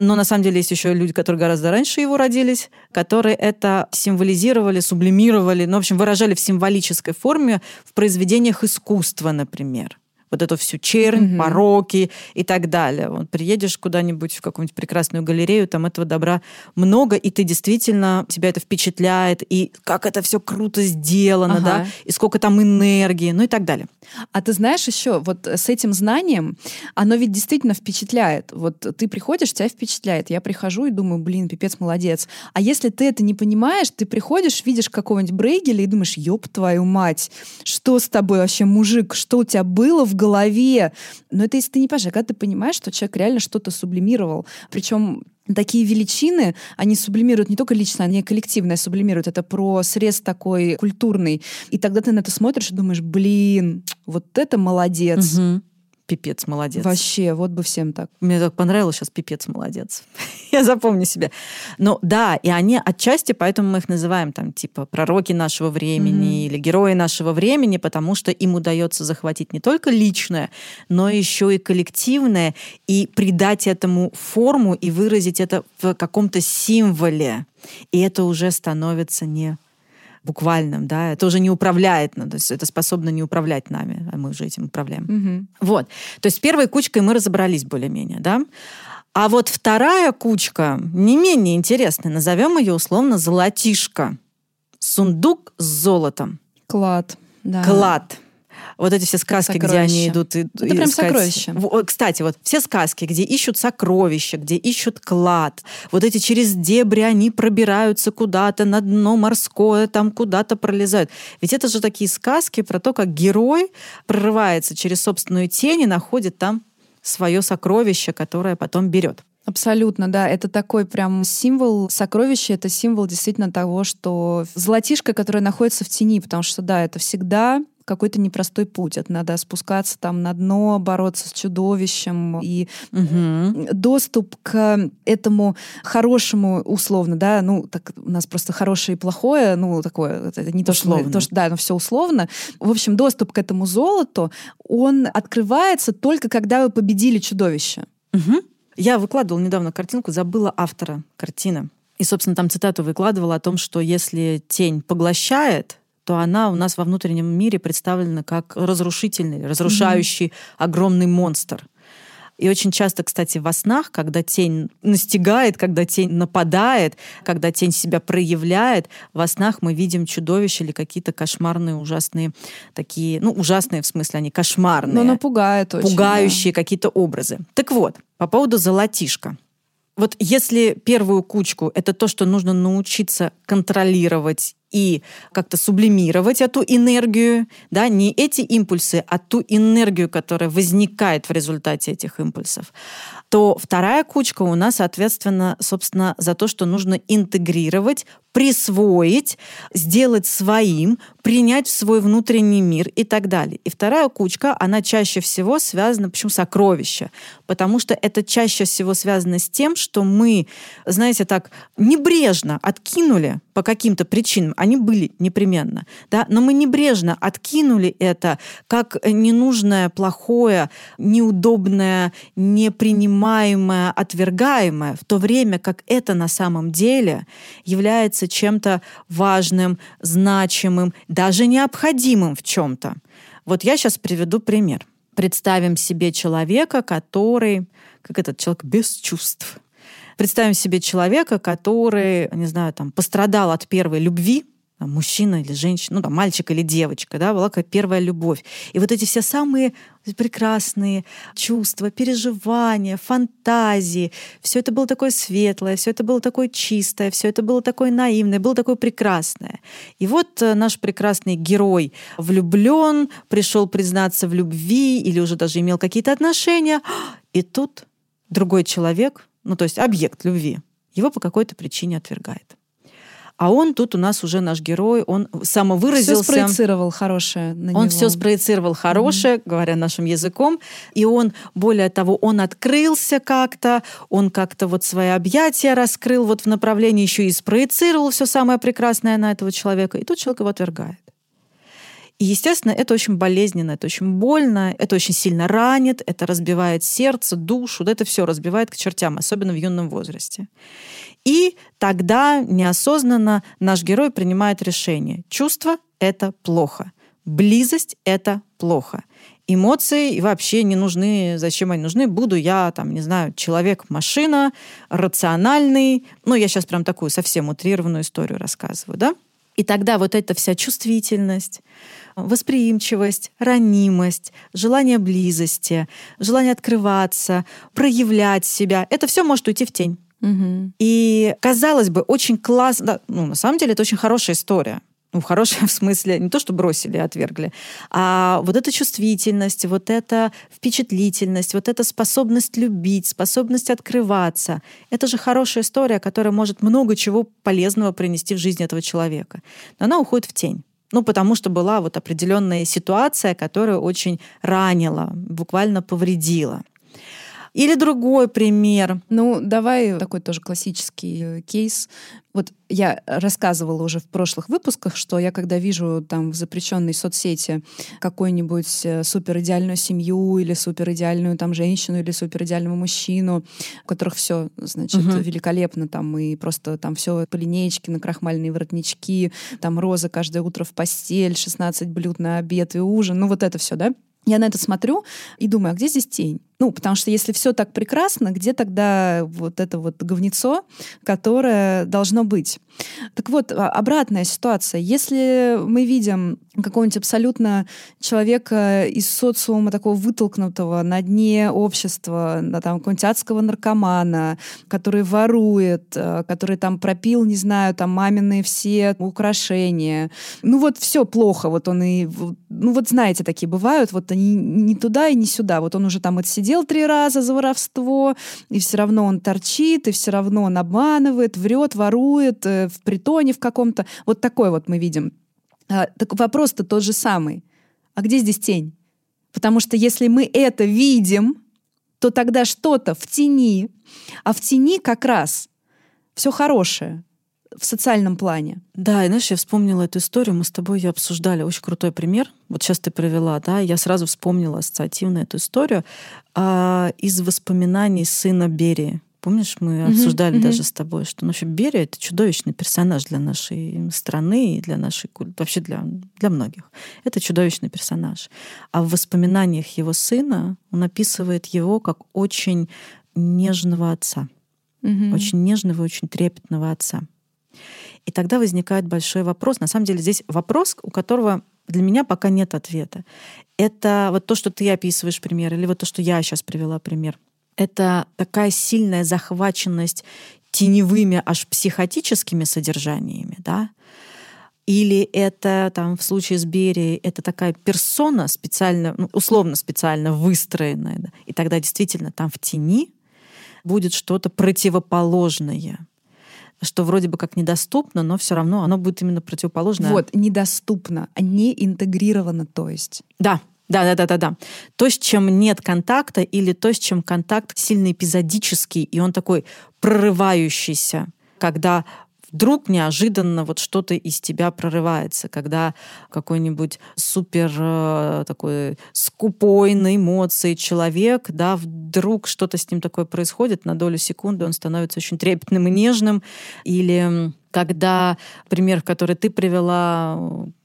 [SPEAKER 2] Но на самом деле есть еще люди, которые гораздо раньше его родились, которые это символизировали, сублимировали, ну, в общем, выражали в символической символической форме в произведениях искусства, например вот эту всю чернь, mm-hmm. пороки и так далее. Вот приедешь куда-нибудь в какую-нибудь прекрасную галерею, там этого добра много, и ты действительно, тебя это впечатляет, и как это все круто сделано, ага. да, и сколько там энергии, ну и так далее.
[SPEAKER 1] А ты знаешь еще, вот с этим знанием, оно ведь действительно впечатляет. Вот ты приходишь, тебя впечатляет. Я прихожу и думаю, блин, пипец, молодец. А если ты это не понимаешь, ты приходишь, видишь какого-нибудь Брейгеля и думаешь, ёб твою мать, что с тобой вообще, мужик, что у тебя было в голове. Но это если ты не понимаешь, а когда ты понимаешь, что человек реально что-то сублимировал. Причем такие величины, они сублимируют не только лично, они коллективно сублимируют. Это про срез такой культурный. И тогда ты на это смотришь и думаешь, блин, вот это молодец.
[SPEAKER 2] Угу пипец молодец.
[SPEAKER 1] Вообще, вот бы всем так.
[SPEAKER 2] Мне так понравилось сейчас пипец молодец. Я запомню себе. Но да, и они отчасти, поэтому мы их называем там типа пророки нашего времени mm-hmm. или герои нашего времени, потому что им удается захватить не только личное, но еще и коллективное, и придать этому форму и выразить это в каком-то символе. И это уже становится не буквальном, да, это уже не управляет, ну, то есть это способно не управлять нами, а мы уже этим управляем.
[SPEAKER 1] Угу.
[SPEAKER 2] Вот, то есть с первой кучкой мы разобрались более-менее, да. А вот вторая кучка не менее интересная, назовем ее условно золотишко. Сундук с золотом.
[SPEAKER 1] Клад. Да.
[SPEAKER 2] Клад. Вот эти все сказки, где они идут и,
[SPEAKER 1] Это прям искать... сокровища.
[SPEAKER 2] Кстати, вот все сказки, где ищут сокровища, где ищут клад, вот эти через дебри они пробираются куда-то на дно морское, там куда-то пролезают. Ведь это же такие сказки про то, как герой прорывается через собственную тень и находит там свое сокровище, которое потом берет.
[SPEAKER 1] Абсолютно, да. Это такой прям символ сокровища, это символ действительно того, что золотишко, которое находится в тени, потому что, да, это всегда какой-то непростой путь. Это надо спускаться там на дно, бороться с чудовищем. И угу. доступ к этому хорошему, условно, да, ну, так у нас просто хорошее и плохое, ну, такое, это не то, что, то, что да, но все условно. В общем, доступ к этому золоту, он открывается только когда вы победили чудовище.
[SPEAKER 2] Угу. Я выкладывала недавно картинку, забыла автора картины. И, собственно, там цитату выкладывала о том, что если тень поглощает, то она у нас во внутреннем мире представлена как разрушительный, разрушающий mm-hmm. огромный монстр. И очень часто, кстати, во снах, когда тень настигает, когда тень нападает, когда тень себя проявляет, во снах мы видим чудовища или какие-то кошмарные, ужасные такие, ну, ужасные в смысле, они кошмарные.
[SPEAKER 1] Но напугает очень.
[SPEAKER 2] Пугающие да. какие-то образы. Так вот, по поводу золотишка. Вот если первую кучку это то, что нужно научиться контролировать и как-то сублимировать эту энергию, да, не эти импульсы, а ту энергию, которая возникает в результате этих импульсов, то вторая кучка у нас, соответственно, собственно, за то, что нужно интегрировать, присвоить, сделать своим, принять в свой внутренний мир и так далее. И вторая кучка, она чаще всего связана, почему сокровища? Потому что это чаще всего связано с тем, что мы, знаете, так небрежно откинули по каким-то причинам, они были непременно, да, но мы небрежно откинули это как ненужное, плохое, неудобное, непринимаемое, отвергаемое, в то время как это на самом деле является чем-то важным, значимым, даже необходимым в чем-то. Вот я сейчас приведу пример. Представим себе человека, который, как этот человек, без чувств Представим себе человека, который, не знаю, там, пострадал от первой любви, мужчина или женщина, ну, там, мальчик или девочка, да, была как первая любовь. И вот эти все самые прекрасные чувства, переживания, фантазии, все это было такое светлое, все это было такое чистое, все это было такое наивное, было такое прекрасное. И вот э, наш прекрасный герой влюблен, пришел признаться в любви или уже даже имел какие-то отношения, и тут другой человек ну то есть объект любви, его по какой-то причине отвергает. А он тут у нас уже наш герой, он самовыразился.
[SPEAKER 1] Все спроецировал хорошее
[SPEAKER 2] на Он него. все спроецировал хорошее, mm-hmm. говоря нашим языком. И он, более того, он открылся как-то, он как-то вот свои объятия раскрыл вот в направлении, еще и спроецировал все самое прекрасное на этого человека. И тут человек его отвергает. И, естественно, это очень болезненно, это очень больно, это очень сильно ранит, это разбивает сердце, душу, да, это все разбивает к чертям, особенно в юном возрасте. И тогда неосознанно наш герой принимает решение. Чувство — это плохо. Близость — это плохо. Эмоции вообще не нужны. Зачем они нужны? Буду я, там, не знаю, человек-машина, рациональный. Ну, я сейчас прям такую совсем утрированную историю рассказываю, да? И тогда вот эта вся чувствительность, восприимчивость, ранимость, желание близости, желание открываться, проявлять себя, это все может уйти в тень. Угу. И казалось бы, очень классно, ну, на самом деле это очень хорошая история ну, хорошая в смысле, не то, что бросили, отвергли, а вот эта чувствительность, вот эта впечатлительность, вот эта способность любить, способность открываться, это же хорошая история, которая может много чего полезного принести в жизнь этого человека. Но она уходит в тень. Ну, потому что была вот определенная ситуация, которая очень ранила, буквально повредила. Или другой пример.
[SPEAKER 1] Ну, давай такой тоже классический э, кейс. Вот я рассказывала уже в прошлых выпусках, что я когда вижу там в запрещенной соцсети какую-нибудь э, суперидеальную семью или суперидеальную там женщину или суперидеального мужчину, у которых все, значит, угу. великолепно там и просто там все по линеечке, на крахмальные воротнички, там роза каждое утро в постель, 16 блюд на обед и ужин, ну вот это все, да? Я на это смотрю и думаю, а где здесь тень? Ну, потому что если все так прекрасно, где тогда вот это вот говнецо, которое должно быть? Так вот, а, обратная ситуация. Если мы видим какого-нибудь абсолютно человека из социума такого вытолкнутого на дне общества, на там какого-нибудь адского наркомана, который ворует, э, который там пропил, не знаю, там маминые все украшения. Ну вот все плохо, вот он и... Ну вот знаете, такие бывают, вот они не туда и не сюда. Вот он уже там отсидел отсидел три раза за воровство, и все равно он торчит, и все равно он обманывает, врет, ворует э, в притоне в каком-то. Вот такой вот мы видим. А, так вопрос-то тот же самый. А где здесь тень? Потому что если мы это видим, то тогда что-то в тени, а в тени как раз все хорошее в социальном плане.
[SPEAKER 2] Да, и знаешь, я вспомнила эту историю, мы с тобой ее обсуждали, очень крутой пример. Вот сейчас ты привела, да, я сразу вспомнила ассоциативно эту историю а, из воспоминаний сына Берии. Помнишь, мы обсуждали mm-hmm. даже с тобой, что ну, вообще Берия — это чудовищный персонаж для нашей страны и для нашей культуры, вообще для, для многих. Это чудовищный персонаж. А в воспоминаниях его сына он описывает его как очень нежного отца. Mm-hmm. Очень нежного, очень трепетного отца. И тогда возникает большой вопрос. На самом деле здесь вопрос, у которого для меня пока нет ответа. Это вот то, что ты описываешь пример, или вот то, что я сейчас привела пример. Это такая сильная захваченность теневыми аж психотическими содержаниями, да, или это там в случае с Берией это такая персона специально, ну, условно специально выстроенная, да? и тогда действительно там в тени будет что-то противоположное что вроде бы как недоступно, но все равно оно будет именно противоположное.
[SPEAKER 1] Вот, недоступно, а не интегрировано, то есть.
[SPEAKER 2] Да, да, да, да, да, да. То, с чем нет контакта, или то, с чем контакт сильно эпизодический, и он такой прорывающийся, когда вдруг неожиданно вот что-то из тебя прорывается, когда какой-нибудь супер э, такой скупой на эмоции человек, да, вдруг что-то с ним такое происходит, на долю секунды он становится очень трепетным и нежным, или когда пример, который ты привела,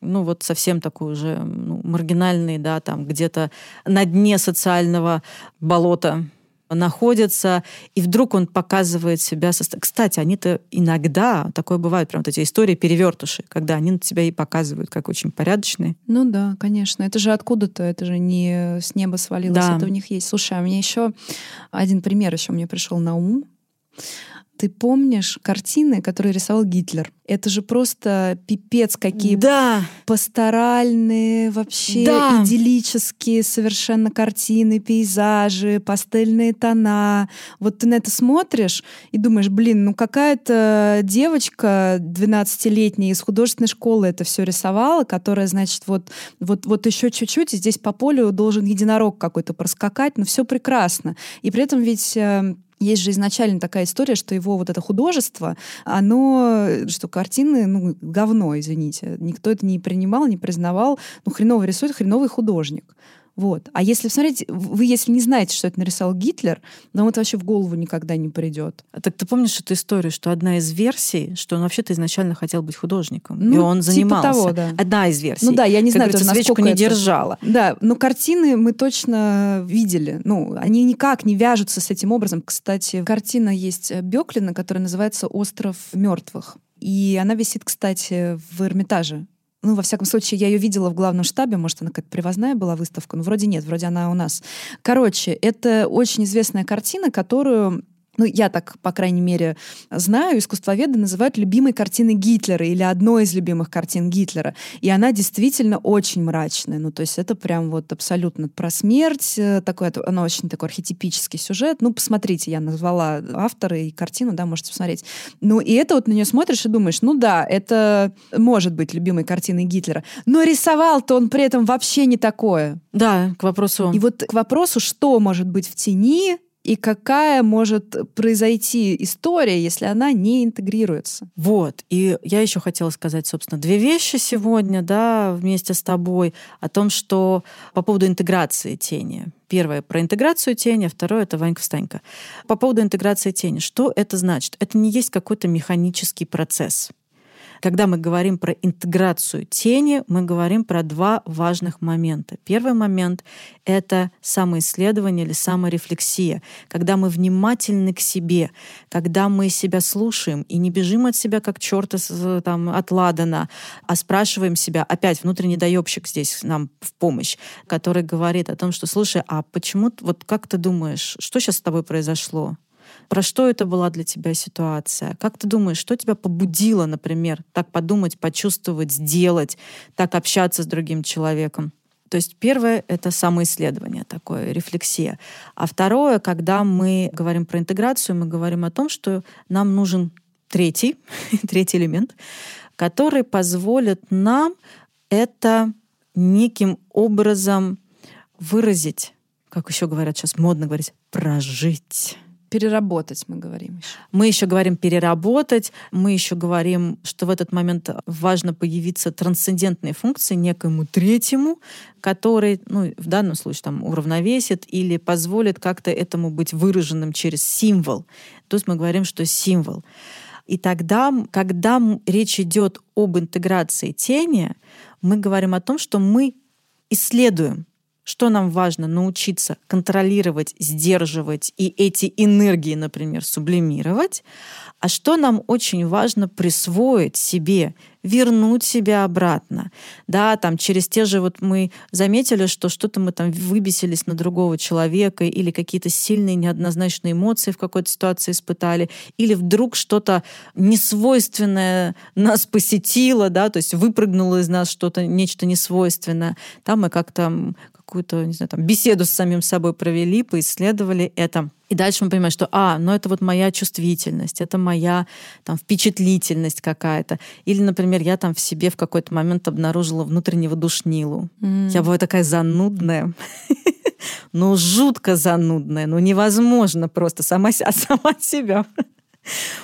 [SPEAKER 2] ну вот совсем такой уже ну, маргинальный, да, там где-то на дне социального болота находится, и вдруг он показывает себя... Со... Кстати, они-то иногда, такое бывает, прям вот эти истории перевертыши, когда они на тебя и показывают, как очень порядочные.
[SPEAKER 1] Ну да, конечно. Это же откуда-то, это же не с неба свалилось, да. это у них есть. Слушай, а мне еще один пример еще мне пришел на ум. Ты помнишь картины, которые рисовал Гитлер? Это же просто пипец какие
[SPEAKER 2] да.
[SPEAKER 1] пасторальные, вообще да. идиллические совершенно картины, пейзажи, пастельные тона. Вот ты на это смотришь и думаешь, блин, ну какая-то девочка 12-летняя из художественной школы это все рисовала, которая, значит, вот, вот, вот еще чуть-чуть, и здесь по полю должен единорог какой-то проскакать, но все прекрасно. И при этом ведь э, есть же изначально такая история, что его вот это художество, оно, что картины, ну, говно, извините. Никто это не принимал, не признавал. Ну, хреново рисует, хреновый художник. Вот. А если посмотреть, вы если не знаете, что это нарисовал Гитлер, вам это вообще в голову никогда не придет.
[SPEAKER 2] А так ты помнишь эту историю, что одна из версий, что он вообще-то изначально хотел быть художником, ну, и он типа занимался.
[SPEAKER 1] Типа того, да.
[SPEAKER 2] Одна из версий.
[SPEAKER 1] Ну да, я не как знаю,
[SPEAKER 2] тоже, свечку не это... держала.
[SPEAKER 1] Да, но картины мы точно видели. Ну, они никак не вяжутся с этим образом. Кстати, картина есть Беклина, которая называется «Остров мертвых». И она висит, кстати, в Эрмитаже ну, во всяком случае, я ее видела в главном штабе, может, она какая-то привозная была выставка, но вроде нет, вроде она у нас. Короче, это очень известная картина, которую ну, я так, по крайней мере, знаю, искусствоведы называют любимой картиной Гитлера или одной из любимых картин Гитлера. И она действительно очень мрачная. Ну, то есть это прям вот абсолютно про смерть. Э, такой, она очень такой архетипический сюжет. Ну, посмотрите, я назвала автора и картину, да, можете посмотреть. Ну, и это вот на нее смотришь и думаешь, ну да, это может быть любимой картиной Гитлера. Но рисовал-то он при этом вообще не такое.
[SPEAKER 2] Да, к вопросу.
[SPEAKER 1] И вот к вопросу, что может быть в тени, и какая может произойти история, если она не интегрируется.
[SPEAKER 2] Вот. И я еще хотела сказать, собственно, две вещи сегодня, да, вместе с тобой, о том, что по поводу интеграции тени. Первое про интеграцию тени, а второе это Ванька Встанька. По поводу интеграции тени. Что это значит? Это не есть какой-то механический процесс. Когда мы говорим про интеграцию тени, мы говорим про два важных момента. Первый момент — это самоисследование или саморефлексия, когда мы внимательны к себе, когда мы себя слушаем и не бежим от себя как черта там, от ладана, а спрашиваем себя, опять внутренний доебщик здесь нам в помощь, который говорит о том, что, слушай, а почему, вот как ты думаешь, что сейчас с тобой произошло? Про что это была для тебя ситуация? Как ты думаешь, что тебя побудило, например, так подумать, почувствовать, сделать, так общаться с другим человеком? То есть первое — это самоисследование такое, рефлексия. А второе, когда мы говорим про интеграцию, мы говорим о том, что нам нужен третий, третий элемент, который позволит нам это неким образом выразить, как еще говорят сейчас модно говорить, прожить.
[SPEAKER 1] Переработать, мы говорим еще.
[SPEAKER 2] Мы еще говорим переработать, мы еще говорим, что в этот момент важно появиться трансцендентной функции некоему третьему, который, ну, в данном случае, там, уравновесит или позволит как-то этому быть выраженным через символ. То есть мы говорим, что символ. И тогда, когда речь идет об интеграции тени, мы говорим о том, что мы исследуем что нам важно научиться контролировать, сдерживать и эти энергии, например, сублимировать, а что нам очень важно присвоить себе, вернуть себя обратно. Да, там через те же вот мы заметили, что что-то мы там выбесились на другого человека или какие-то сильные неоднозначные эмоции в какой-то ситуации испытали, или вдруг что-то несвойственное нас посетило, да, то есть выпрыгнуло из нас что-то, нечто несвойственное. Там мы как-то какую-то, не знаю, там, беседу с самим собой провели, поисследовали это. И дальше мы понимаем, что, а, ну это вот моя чувствительность, это моя там впечатлительность какая-то. Или, например, я там в себе в какой-то момент обнаружила внутреннего душнилу. Mm. Я была такая занудная. Ну, жутко занудная, ну невозможно просто сама, сама себя.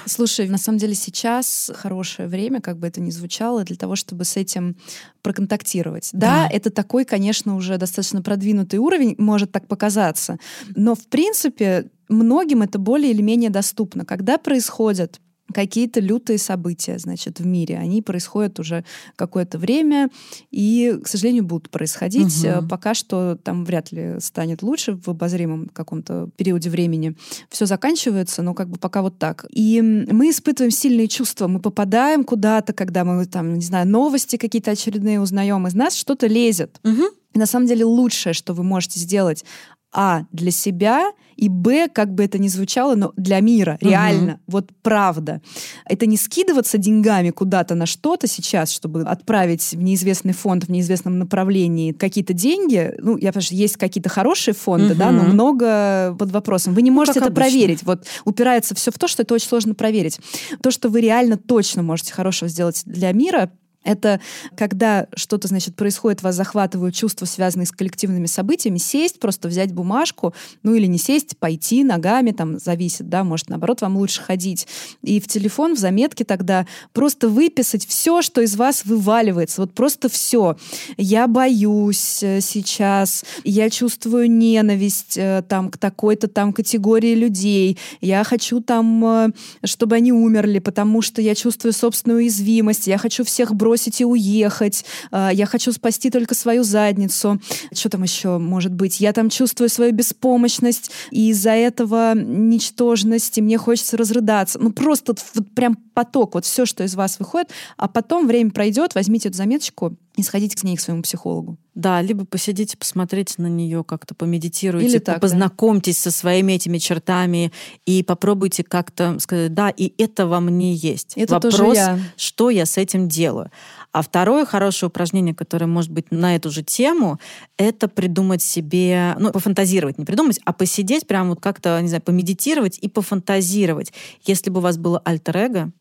[SPEAKER 1] Слушай, на самом деле сейчас хорошее время, как бы это ни звучало, для того, чтобы с этим проконтактировать. Да, да это такой, конечно, уже достаточно продвинутый уровень, может так показаться, но в принципе многим это более или менее доступно. Когда происходят какие-то лютые события, значит, в мире. Они происходят уже какое-то время и, к сожалению, будут происходить. Угу. Пока что там вряд ли станет лучше в обозримом каком-то периоде времени. Все заканчивается, но как бы пока вот так. И мы испытываем сильные чувства. Мы попадаем куда-то, когда мы там, не знаю, новости какие-то очередные узнаем. Из нас что-то лезет. Угу. И на самом деле лучшее, что вы можете сделать, а, для себя, и Б, как бы это ни звучало, но для мира, реально, угу. вот правда. Это не скидываться деньгами куда-то на что-то сейчас, чтобы отправить в неизвестный фонд в неизвестном направлении какие-то деньги. Ну, я понимаю, что есть какие-то хорошие фонды, угу. да, но много под вопросом. Вы не ну, можете ну, это обычно. проверить. Вот упирается все в то, что это очень сложно проверить. То, что вы реально точно можете хорошего сделать для мира, это когда что-то, значит, происходит, вас захватывают чувства, связанные с коллективными событиями, сесть, просто взять бумажку, ну или не сесть, пойти ногами, там, зависит, да, может, наоборот, вам лучше ходить. И в телефон, в заметке тогда просто выписать все, что из вас вываливается, вот просто все. Я боюсь э, сейчас, я чувствую ненависть э, там к такой-то там категории людей, я хочу там, э, чтобы они умерли, потому что я чувствую собственную уязвимость, я хочу всех бросить бросить и уехать, а, я хочу спасти только свою задницу. Что там еще может быть? Я там чувствую свою беспомощность, и из-за этого ничтожность, и мне хочется разрыдаться. Ну, просто вот прям поток, вот все, что из вас выходит, а потом время пройдет, возьмите эту заметочку и сходите к ней к своему психологу.
[SPEAKER 2] Да, либо посидите, посмотрите на нее, как-то помедитируйте, Или так, познакомьтесь да. со своими этими чертами и попробуйте как-то сказать, да, и это во мне есть. Это Вопрос, тоже я. что я с этим делаю. А второе хорошее упражнение, которое может быть на эту же тему, это придумать себе, ну, пофантазировать, не придумать, а посидеть прям вот как-то, не знаю, помедитировать и пофантазировать. Если бы у вас было альтер-эго,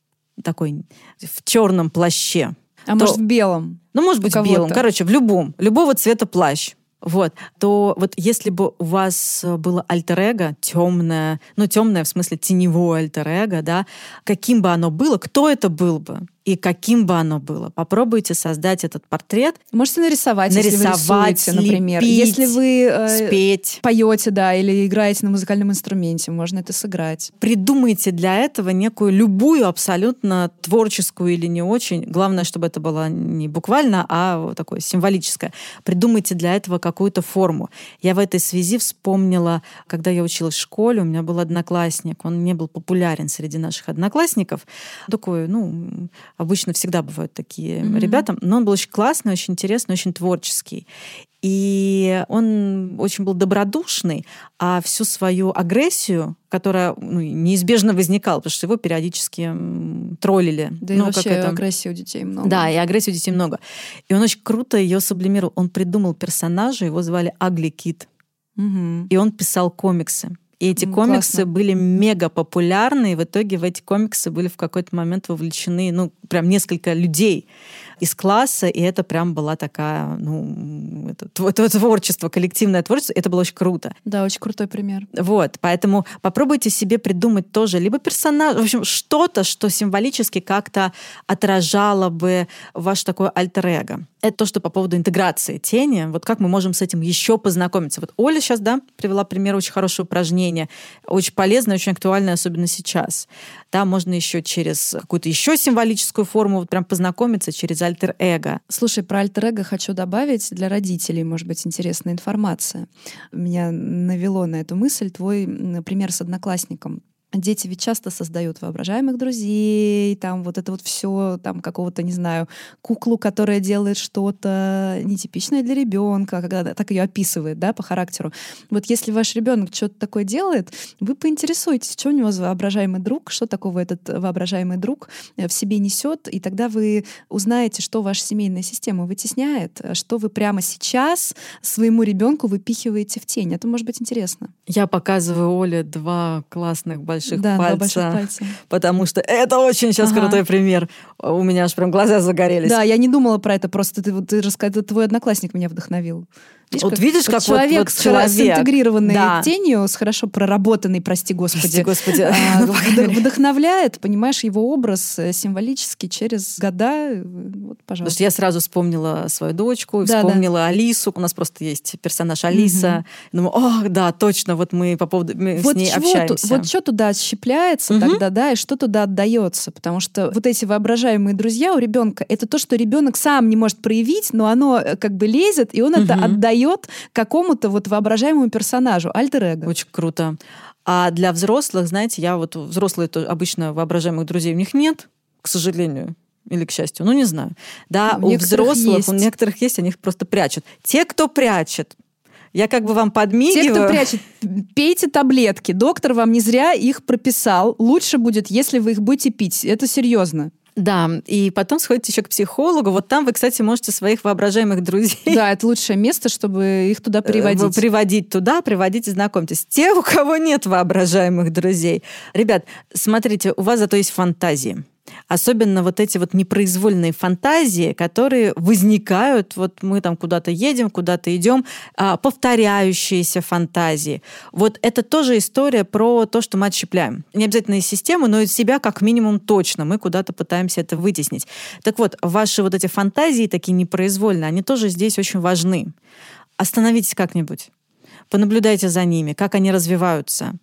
[SPEAKER 2] такой в черном плаще,
[SPEAKER 1] а то, может, в белом?
[SPEAKER 2] Ну, может быть, в белом. Короче, в любом. Любого цвета плащ. Вот, то вот если бы у вас было альтер-эго темное, ну темное в смысле теневое альтер-эго, да, каким бы оно было, кто это был бы? И каким бы оно было. Попробуйте создать этот портрет.
[SPEAKER 1] Можете нарисовать,
[SPEAKER 2] нарисовать,
[SPEAKER 1] если вы рисуете, например.
[SPEAKER 2] слепить,
[SPEAKER 1] если вы э,
[SPEAKER 2] спеть.
[SPEAKER 1] поете, да, или играете на музыкальном инструменте, можно это сыграть.
[SPEAKER 2] Придумайте для этого некую любую абсолютно творческую или не очень. Главное, чтобы это было не буквально, а вот такое символическое. Придумайте для этого какую-то форму. Я в этой связи вспомнила, когда я училась в школе, у меня был одноклассник, он не был популярен среди наших одноклассников. Такой, ну, обычно всегда бывают такие mm-hmm. ребята, но он был очень классный, очень интересный, очень творческий. И он очень был добродушный, а всю свою агрессию, которая ну, неизбежно возникала, потому что его периодически троллили.
[SPEAKER 1] Да
[SPEAKER 2] ну,
[SPEAKER 1] и вообще это... агрессии у детей много.
[SPEAKER 2] Да, и агрессии у детей много. И он очень круто ее сублимировал. Он придумал персонажа, его звали Агли Кит.
[SPEAKER 1] Угу.
[SPEAKER 2] И он писал комиксы. И эти
[SPEAKER 1] Ну,
[SPEAKER 2] комиксы
[SPEAKER 1] классно.
[SPEAKER 2] были мега популярны, и в итоге в эти комиксы были в какой-то момент вовлечены, ну, прям несколько людей из класса, и это прям была такая, ну, это, это творчество, коллективное творчество, это было очень круто.
[SPEAKER 1] Да, очень крутой пример.
[SPEAKER 2] Вот, поэтому попробуйте себе придумать тоже либо персонаж, в общем, что-то, что символически как-то отражало бы ваш такой альтер-эго. Это то, что по поводу интеграции тени. Вот как мы можем с этим еще познакомиться. Вот Оля сейчас, да, привела пример очень хорошее упражнение, очень полезное, очень актуальное, особенно сейчас. Да, можно еще через какую-то еще символическую форму вот прям познакомиться через альтер-эго.
[SPEAKER 1] Слушай, про альтер хочу добавить для родителей, может быть, интересная информация. Меня навело на эту мысль твой пример с одноклассником. Дети ведь часто создают воображаемых друзей, там вот это вот все, там какого-то, не знаю, куклу, которая делает что-то нетипичное для ребенка, когда так ее описывает, да, по характеру. Вот если ваш ребенок что-то такое делает, вы поинтересуетесь, что у него за воображаемый друг, что такого этот воображаемый друг э, в себе несет, и тогда вы узнаете, что ваша семейная система вытесняет, э, что вы прямо сейчас своему ребенку выпихиваете в тень. Это может быть интересно.
[SPEAKER 2] Я показываю Оле два классных
[SPEAKER 1] да, два
[SPEAKER 2] пальца,
[SPEAKER 1] больших пальца.
[SPEAKER 2] потому что это очень сейчас
[SPEAKER 1] Ага.
[SPEAKER 2] крутой пример. У меня аж прям глаза загорелись.
[SPEAKER 1] Да, я не думала про это, просто ты, вот ты рассказал, твой одноклассник меня вдохновил.
[SPEAKER 2] Вот видишь, как вот-
[SPEAKER 1] человек,
[SPEAKER 2] вот
[SPEAKER 1] с, хоро- с
[SPEAKER 2] человек.
[SPEAKER 1] интегрированной
[SPEAKER 2] Да.
[SPEAKER 1] тенью, с хорошо проработанной, прости господи,
[SPEAKER 2] Прости, господи.
[SPEAKER 1] а, вд- вдохновляет, понимаешь, его образ э, символически через года. э, Вот,
[SPEAKER 2] Потому
[SPEAKER 1] пожалуйста.
[SPEAKER 2] что я сразу вспомнила свою дочку,
[SPEAKER 1] Да,
[SPEAKER 2] вспомнила Алису. У нас просто есть персонаж Алиса. Думаю, ох, да, точно, вот мы по поводу мы
[SPEAKER 1] вот
[SPEAKER 2] с ней
[SPEAKER 1] чего
[SPEAKER 2] общаемся.
[SPEAKER 1] вот что туда щепляется
[SPEAKER 2] Мгм.
[SPEAKER 1] тогда, да, и что туда отдается, потому что вот эти воображаемые друзья у ребенка это то, что ребенок сам не может проявить, но оно э, как бы лезет, и он это
[SPEAKER 2] Мгм.
[SPEAKER 1] Отдает какому-то вот воображаемому персонажу, альтер-эго.
[SPEAKER 2] Очень круто. А для взрослых, знаете, я вот взрослые то обычно воображаемых друзей у них нет, к сожалению. Или к счастью, ну не знаю. Да,
[SPEAKER 1] У
[SPEAKER 2] у, взрослых,
[SPEAKER 1] есть.
[SPEAKER 2] у некоторых есть, они их просто прячут. Те, кто прячет, я как бы вам
[SPEAKER 1] Те,
[SPEAKER 2] подмигиваю.
[SPEAKER 1] кто прячет, пейте таблетки. Доктор вам не зря их прописал. Лучше будет, если вы их будете пить. Это серьезно.
[SPEAKER 2] Да, и потом сходите еще к психологу. Вот там вы, кстати, можете своих воображаемых друзей
[SPEAKER 1] Да, это лучшее место, чтобы их туда
[SPEAKER 2] э,
[SPEAKER 1] приводить.
[SPEAKER 2] приводить туда, приводить и знакомьтесь. Те, у кого нет воображаемых друзей. Ребят, смотрите, у вас зато есть фантазии. Особенно вот эти вот непроизвольные фантазии, которые возникают, вот мы там куда-то едем, куда-то идем, а, повторяющиеся фантазии. Вот это тоже история про то, что мы отщепляем. Не обязательно из системы, но из себя как минимум точно. Мы куда-то пытаемся это вытеснить. Так вот, ваши вот эти фантазии такие непроизвольные, они тоже здесь очень важны. Остановитесь как-нибудь. Понаблюдайте за ними, как они развиваются.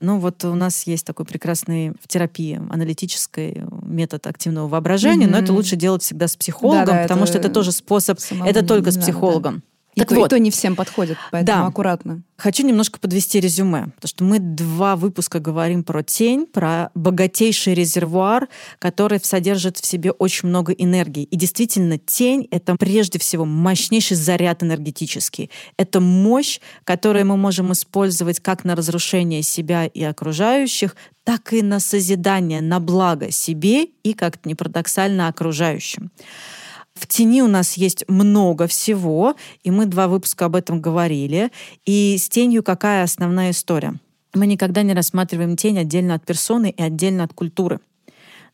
[SPEAKER 2] Ну вот у нас есть такой прекрасный в терапии аналитический метод активного воображения, но
[SPEAKER 1] Мгм.
[SPEAKER 2] это лучше делать всегда с психологом,
[SPEAKER 1] Да-да,
[SPEAKER 2] потому
[SPEAKER 1] это
[SPEAKER 2] что это тоже способ,
[SPEAKER 1] самому
[SPEAKER 2] это только с
[SPEAKER 1] надо, да.
[SPEAKER 2] психологом.
[SPEAKER 1] И,
[SPEAKER 2] Так
[SPEAKER 1] то, и
[SPEAKER 2] вот.
[SPEAKER 1] то не всем подходит, поэтому
[SPEAKER 2] Да.
[SPEAKER 1] аккуратно.
[SPEAKER 2] Хочу немножко подвести резюме, потому что мы два выпуска говорим про тень, про богатейший резервуар, который содержит в себе очень много энергии. И действительно, тень — это прежде всего мощнейший заряд энергетический. Это мощь, которую мы можем использовать как на разрушение себя и окружающих, так и на созидание, на благо себе и, как ни парадоксально, окружающим. В тени у нас есть много всего, и мы два выпуска об этом говорили. И с тенью какая основная история? Мы никогда не рассматриваем тень отдельно от персоны и отдельно от культуры.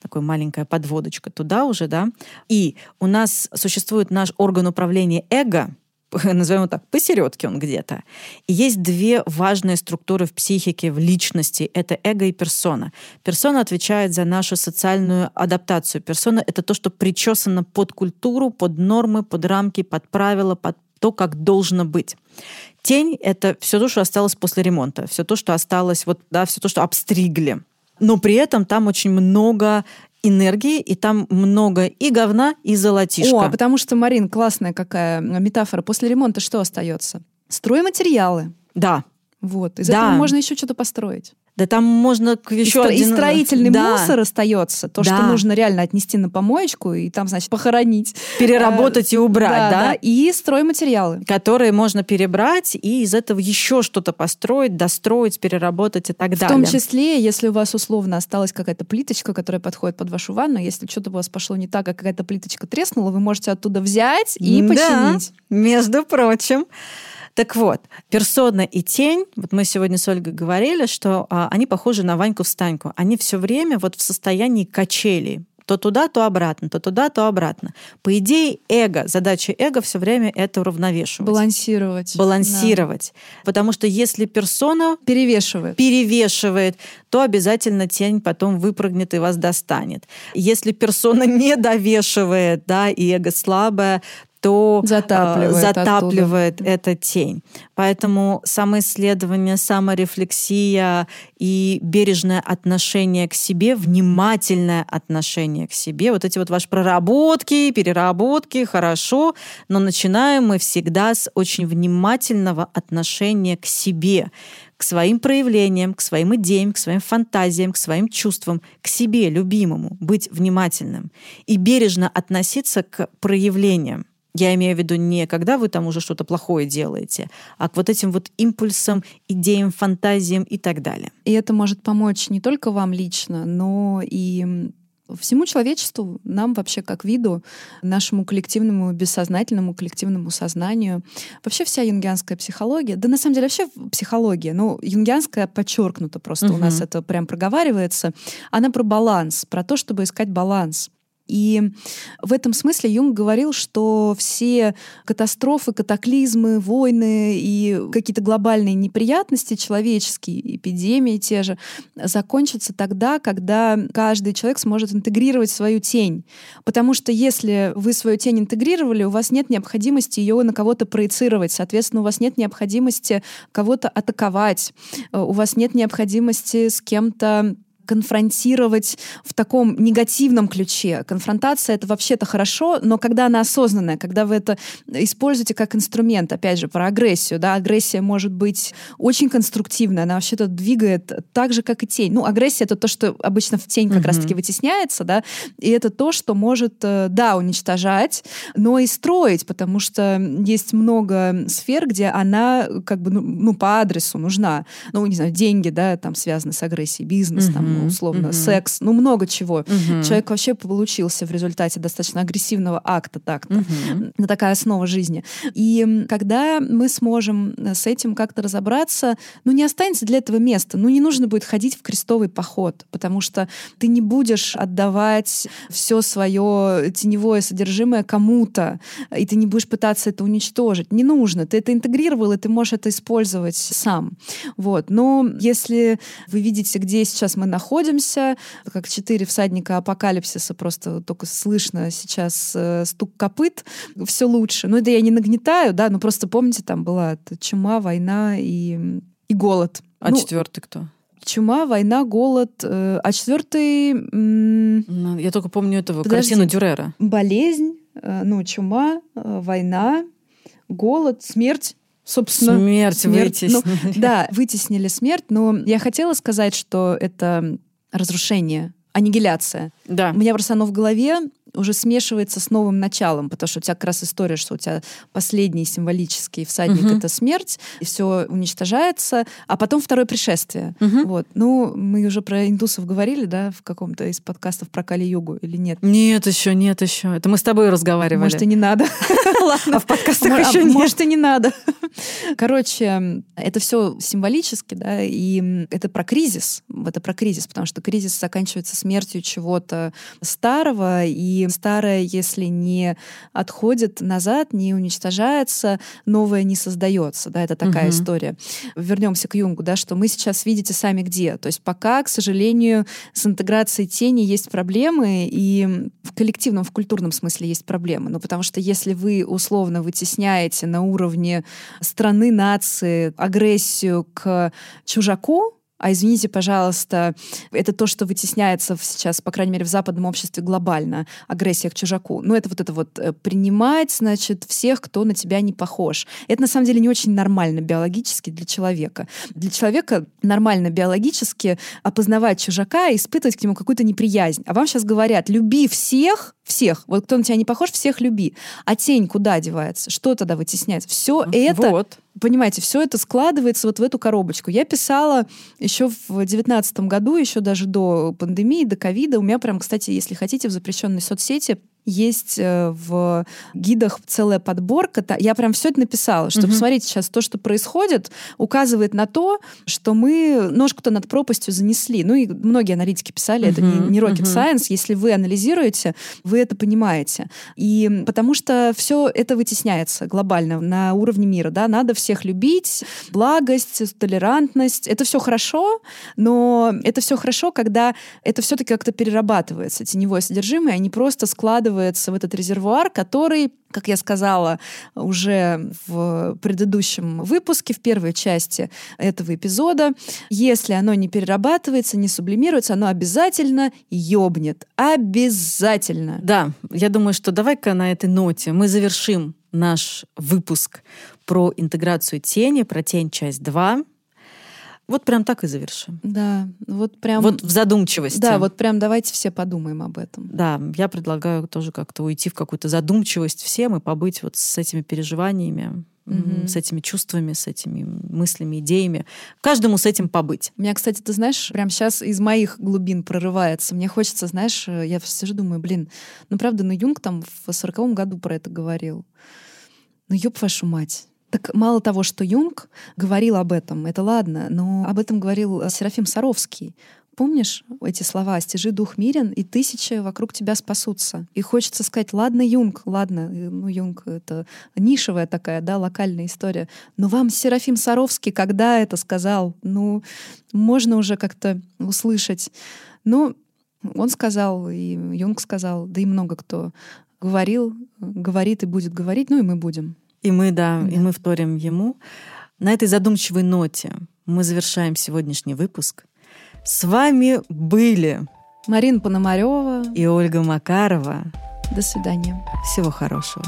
[SPEAKER 2] Такая маленькая подводочка туда уже, да. И у нас существует наш орган управления эго, назовем его так, посередке он где-то. И есть две важные структуры в психике, в личности. Это эго и персона. Персона отвечает за нашу социальную адаптацию. Персона — это то, что причесано под культуру, под нормы, под рамки, под правила, под то, как должно быть. Тень — это все то, что осталось после ремонта, все то, что осталось, вот, да, все то, что обстригли. Но при этом там очень много энергии, и там много и говна, и золотишка.
[SPEAKER 1] О, потому что, Марин, классная какая метафора. После ремонта что остается? Стройматериалы.
[SPEAKER 2] Да.
[SPEAKER 1] Вот. Из
[SPEAKER 2] Да.
[SPEAKER 1] этого можно еще что-то построить.
[SPEAKER 2] Да там можно еще
[SPEAKER 1] и, стро- и
[SPEAKER 2] один...
[SPEAKER 1] строительный
[SPEAKER 2] Да.
[SPEAKER 1] мусор остается. То, что
[SPEAKER 2] Да.
[SPEAKER 1] нужно реально отнести на помоечку и там, значит, похоронить.
[SPEAKER 2] Переработать и убрать,
[SPEAKER 1] да,
[SPEAKER 2] да?
[SPEAKER 1] да. И стройматериалы.
[SPEAKER 2] которые можно перебрать и из этого еще что-то построить, достроить, переработать и так
[SPEAKER 1] В
[SPEAKER 2] далее.
[SPEAKER 1] том числе, если у вас условно осталась какая-то плиточка, которая подходит под вашу ванну, если что-то у вас пошло не так, а какая-то плиточка треснула, вы можете оттуда взять и
[SPEAKER 2] Да,
[SPEAKER 1] починить.
[SPEAKER 2] между прочим. Так вот, персона и тень, вот мы сегодня с Ольгой говорили, что а, они похожи на Ваньку-встаньку. Они все время вот в состоянии качелей. То туда, то обратно, то туда, то обратно. По идее, эго, задача эго все время это уравновешивать.
[SPEAKER 1] Балансировать.
[SPEAKER 2] балансировать. Потому что если персона
[SPEAKER 1] Да. Перевешивает.
[SPEAKER 2] перевешивает, то обязательно тень потом выпрыгнет и вас достанет. Если персона не довешивает, да, и эго слабое, то э,
[SPEAKER 1] Затапливает
[SPEAKER 2] затапливает эта тень. Поэтому самоисследование, саморефлексия и бережное отношение к себе, внимательное отношение к себе, вот эти вот ваши проработки, переработки, хорошо, но начинаем мы всегда с очень внимательного отношения к себе, к своим проявлениям, к своим идеям, к своим фантазиям, к своим чувствам, к себе, любимому, быть внимательным и бережно относиться к проявлениям. Я имею в виду не когда вы там уже что-то плохое делаете, а к вот этим вот импульсам, идеям, фантазиям и так далее.
[SPEAKER 1] И это может помочь не только вам лично, но и всему человечеству, нам вообще как виду, нашему коллективному бессознательному, коллективному сознанию. Вообще вся юнгианская психология, да на самом деле вообще психология, ну юнгианская подчеркнуто просто у нас это прям проговаривается, она про баланс, про то, чтобы искать баланс. И в этом смысле Юнг говорил, что все катастрофы, катаклизмы, войны и какие-то глобальные неприятности человеческие, эпидемии те же, закончатся тогда, когда каждый человек сможет интегрировать свою тень. Потому что если вы свою тень интегрировали, у вас нет необходимости ее на кого-то проецировать. Соответственно, у вас нет необходимости кого-то атаковать. Э, У вас нет необходимости с кем-то конфронтировать в таком негативном ключе. Конфронтация — это вообще-то хорошо, но когда она осознанная, когда вы это используете как инструмент, опять же, про агрессию, да, агрессия может быть очень конструктивная, она вообще-то двигает так же, как и тень. Ну, агрессия — это то, что обычно в тень как
[SPEAKER 2] Мгм.
[SPEAKER 1] раз-таки вытесняется, да, и это то, что может, э, да, уничтожать, но и строить, потому что есть много сфер, где она как бы, ну, ну, по адресу нужна. Ну, не знаю, деньги, да, там связаны с агрессией, бизнес, там,
[SPEAKER 2] Мгм,
[SPEAKER 1] условно, секс, ну, много чего. Человек вообще получился в результате достаточно агрессивного акта так-то. Это такая основа жизни. И когда мы сможем э, с этим как-то разобраться, ну, не останется для этого места. Ну, не нужно будет ходить в крестовый поход, потому что ты не будешь отдавать все свое теневое содержимое кому-то, и ты не будешь пытаться это уничтожить. Не нужно. Ты это интегрировал, и ты можешь это использовать сам. Вот. Но если вы видите, где сейчас мы находимся, как четыре всадника апокалипсиса, просто только слышно сейчас э, стук копыт, все лучше. Ну, это я не нагнетаю, да, но просто помните, там была чума, война и, и голод.
[SPEAKER 2] А
[SPEAKER 1] Ну,
[SPEAKER 2] четвертый кто?
[SPEAKER 1] Чума, война, голод. э, а четвертый м,
[SPEAKER 2] Ну, Я только помню этого
[SPEAKER 1] Подожди.
[SPEAKER 2] картину Дюрера.
[SPEAKER 1] болезнь, э, ну, чума, э, война, голод, смерть. Собственно,
[SPEAKER 2] Смерть,
[SPEAKER 1] смерть. Ну,
[SPEAKER 2] вытеснили.
[SPEAKER 1] да, вытеснили смерть, но я хотела сказать, что это разрушение, аннигиляция.
[SPEAKER 2] Да.
[SPEAKER 1] У меня просто оно в голове уже смешивается с новым началом, потому что у тебя как раз история, что у тебя последний символический всадник
[SPEAKER 2] Мгм.
[SPEAKER 1] это смерть, и все уничтожается, а потом второе пришествие.
[SPEAKER 2] Мгм.
[SPEAKER 1] Вот. Ну, мы уже про индусов говорили, да, в каком-то из подкастов про Кали-югу или нет?
[SPEAKER 2] Нет еще, нет еще. Это мы с тобой разговаривали.
[SPEAKER 1] Может, и не надо.
[SPEAKER 2] А в подкастах
[SPEAKER 1] а
[SPEAKER 2] еще нет.
[SPEAKER 1] Может, и не надо. Короче, это все символически, да, и это про кризис. Это про кризис, потому что кризис заканчивается смертью чего-то старого, и и старое, если не отходит назад, не уничтожается, новое не создается. Да, это такая угу. история. Вернемся к Юнгу, да, что мы сейчас видите сами где. То есть пока, к сожалению, с интеграцией тени есть проблемы, и в коллективном, в культурном смысле есть проблемы. Ну, потому что если вы условно вытесняете на уровне страны, нации агрессию к чужаку, а извините, пожалуйста, это то, что вытесняется сейчас, по крайней мере, в западном обществе глобально, агрессия к чужаку. Ну, это вот это вот э, принимать, значит, всех, кто на тебя не похож. Это, на самом деле, не очень нормально биологически для человека. Для человека нормально биологически опознавать чужака и испытывать к нему какую-то неприязнь. А вам сейчас говорят, люби всех, всех. Вот кто на тебя не похож, всех люби. А тень куда девается? Что тогда вытесняется? Все это, вот. Понимаете, все это складывается вот в эту коробочку. Я писала еще в девятнадцатом году, еще даже до пандемии, до ковида. У меня прям, кстати, если хотите, в запрещенной соцсети есть э, в гидах целая подборка. Я прям все это написала, что угу. посмотрите сейчас то, что происходит, указывает на то, что мы ножку-то над пропастью занесли. Ну и многие аналитики писали, угу. это не, не rocket угу. science. Если вы анализируете, вы это понимаете. И потому что все это вытесняется глобально на уровне мира. Да? Надо всех любить, благость, толерантность. Это все хорошо, но это все хорошо, когда это все-таки как-то перерабатывается, теневое содержимое, а не просто складывается складывается в этот резервуар, который, как я сказала уже в предыдущем выпуске, в первой части этого эпизода, если оно не перерабатывается, не сублимируется, оно обязательно ёбнет. Обязательно.
[SPEAKER 2] Да, я думаю, что давай-ка на этой ноте мы завершим наш выпуск про интеграцию тени, про тень часть 2. Вот прям так и завершим.
[SPEAKER 1] Да, вот прям...
[SPEAKER 2] Вот в задумчивости.
[SPEAKER 1] Да, вот прям давайте все подумаем об этом.
[SPEAKER 2] Да, я предлагаю тоже как-то уйти в какую-то задумчивость всем и побыть вот с этими переживаниями, mm-hmm. с этими чувствами, с этими мыслями, идеями. Каждому с этим побыть.
[SPEAKER 1] У меня, кстати, ты знаешь, прям сейчас из моих глубин прорывается. Мне хочется, знаешь, я сижу, думаю, блин, ну правда, ну Юнг там в сороковом году про это говорил. Ну ёб вашу мать. Так мало того, что Юнг говорил об этом, это ладно, но об этом говорил э, Серафим Саровский. Помнишь эти слова «стяжи дух мирен, и тысячи вокруг тебя спасутся». И хочется сказать «ладно, Юнг, ладно, э, ну, Юнг — это нишевая такая, да, локальная история, но вам Серафим Саровский когда это сказал? Ну, можно уже как-то услышать. Ну, он сказал, и Юнг сказал, да и много кто говорил, говорит и будет говорить, ну и мы будем.
[SPEAKER 2] И мы, да, да, и мы вторим ему. На этой задумчивой ноте мы завершаем сегодняшний выпуск. С вами были
[SPEAKER 1] Марина Пономарева
[SPEAKER 2] и Ольга Макарова.
[SPEAKER 1] До свидания.
[SPEAKER 2] Всего хорошего.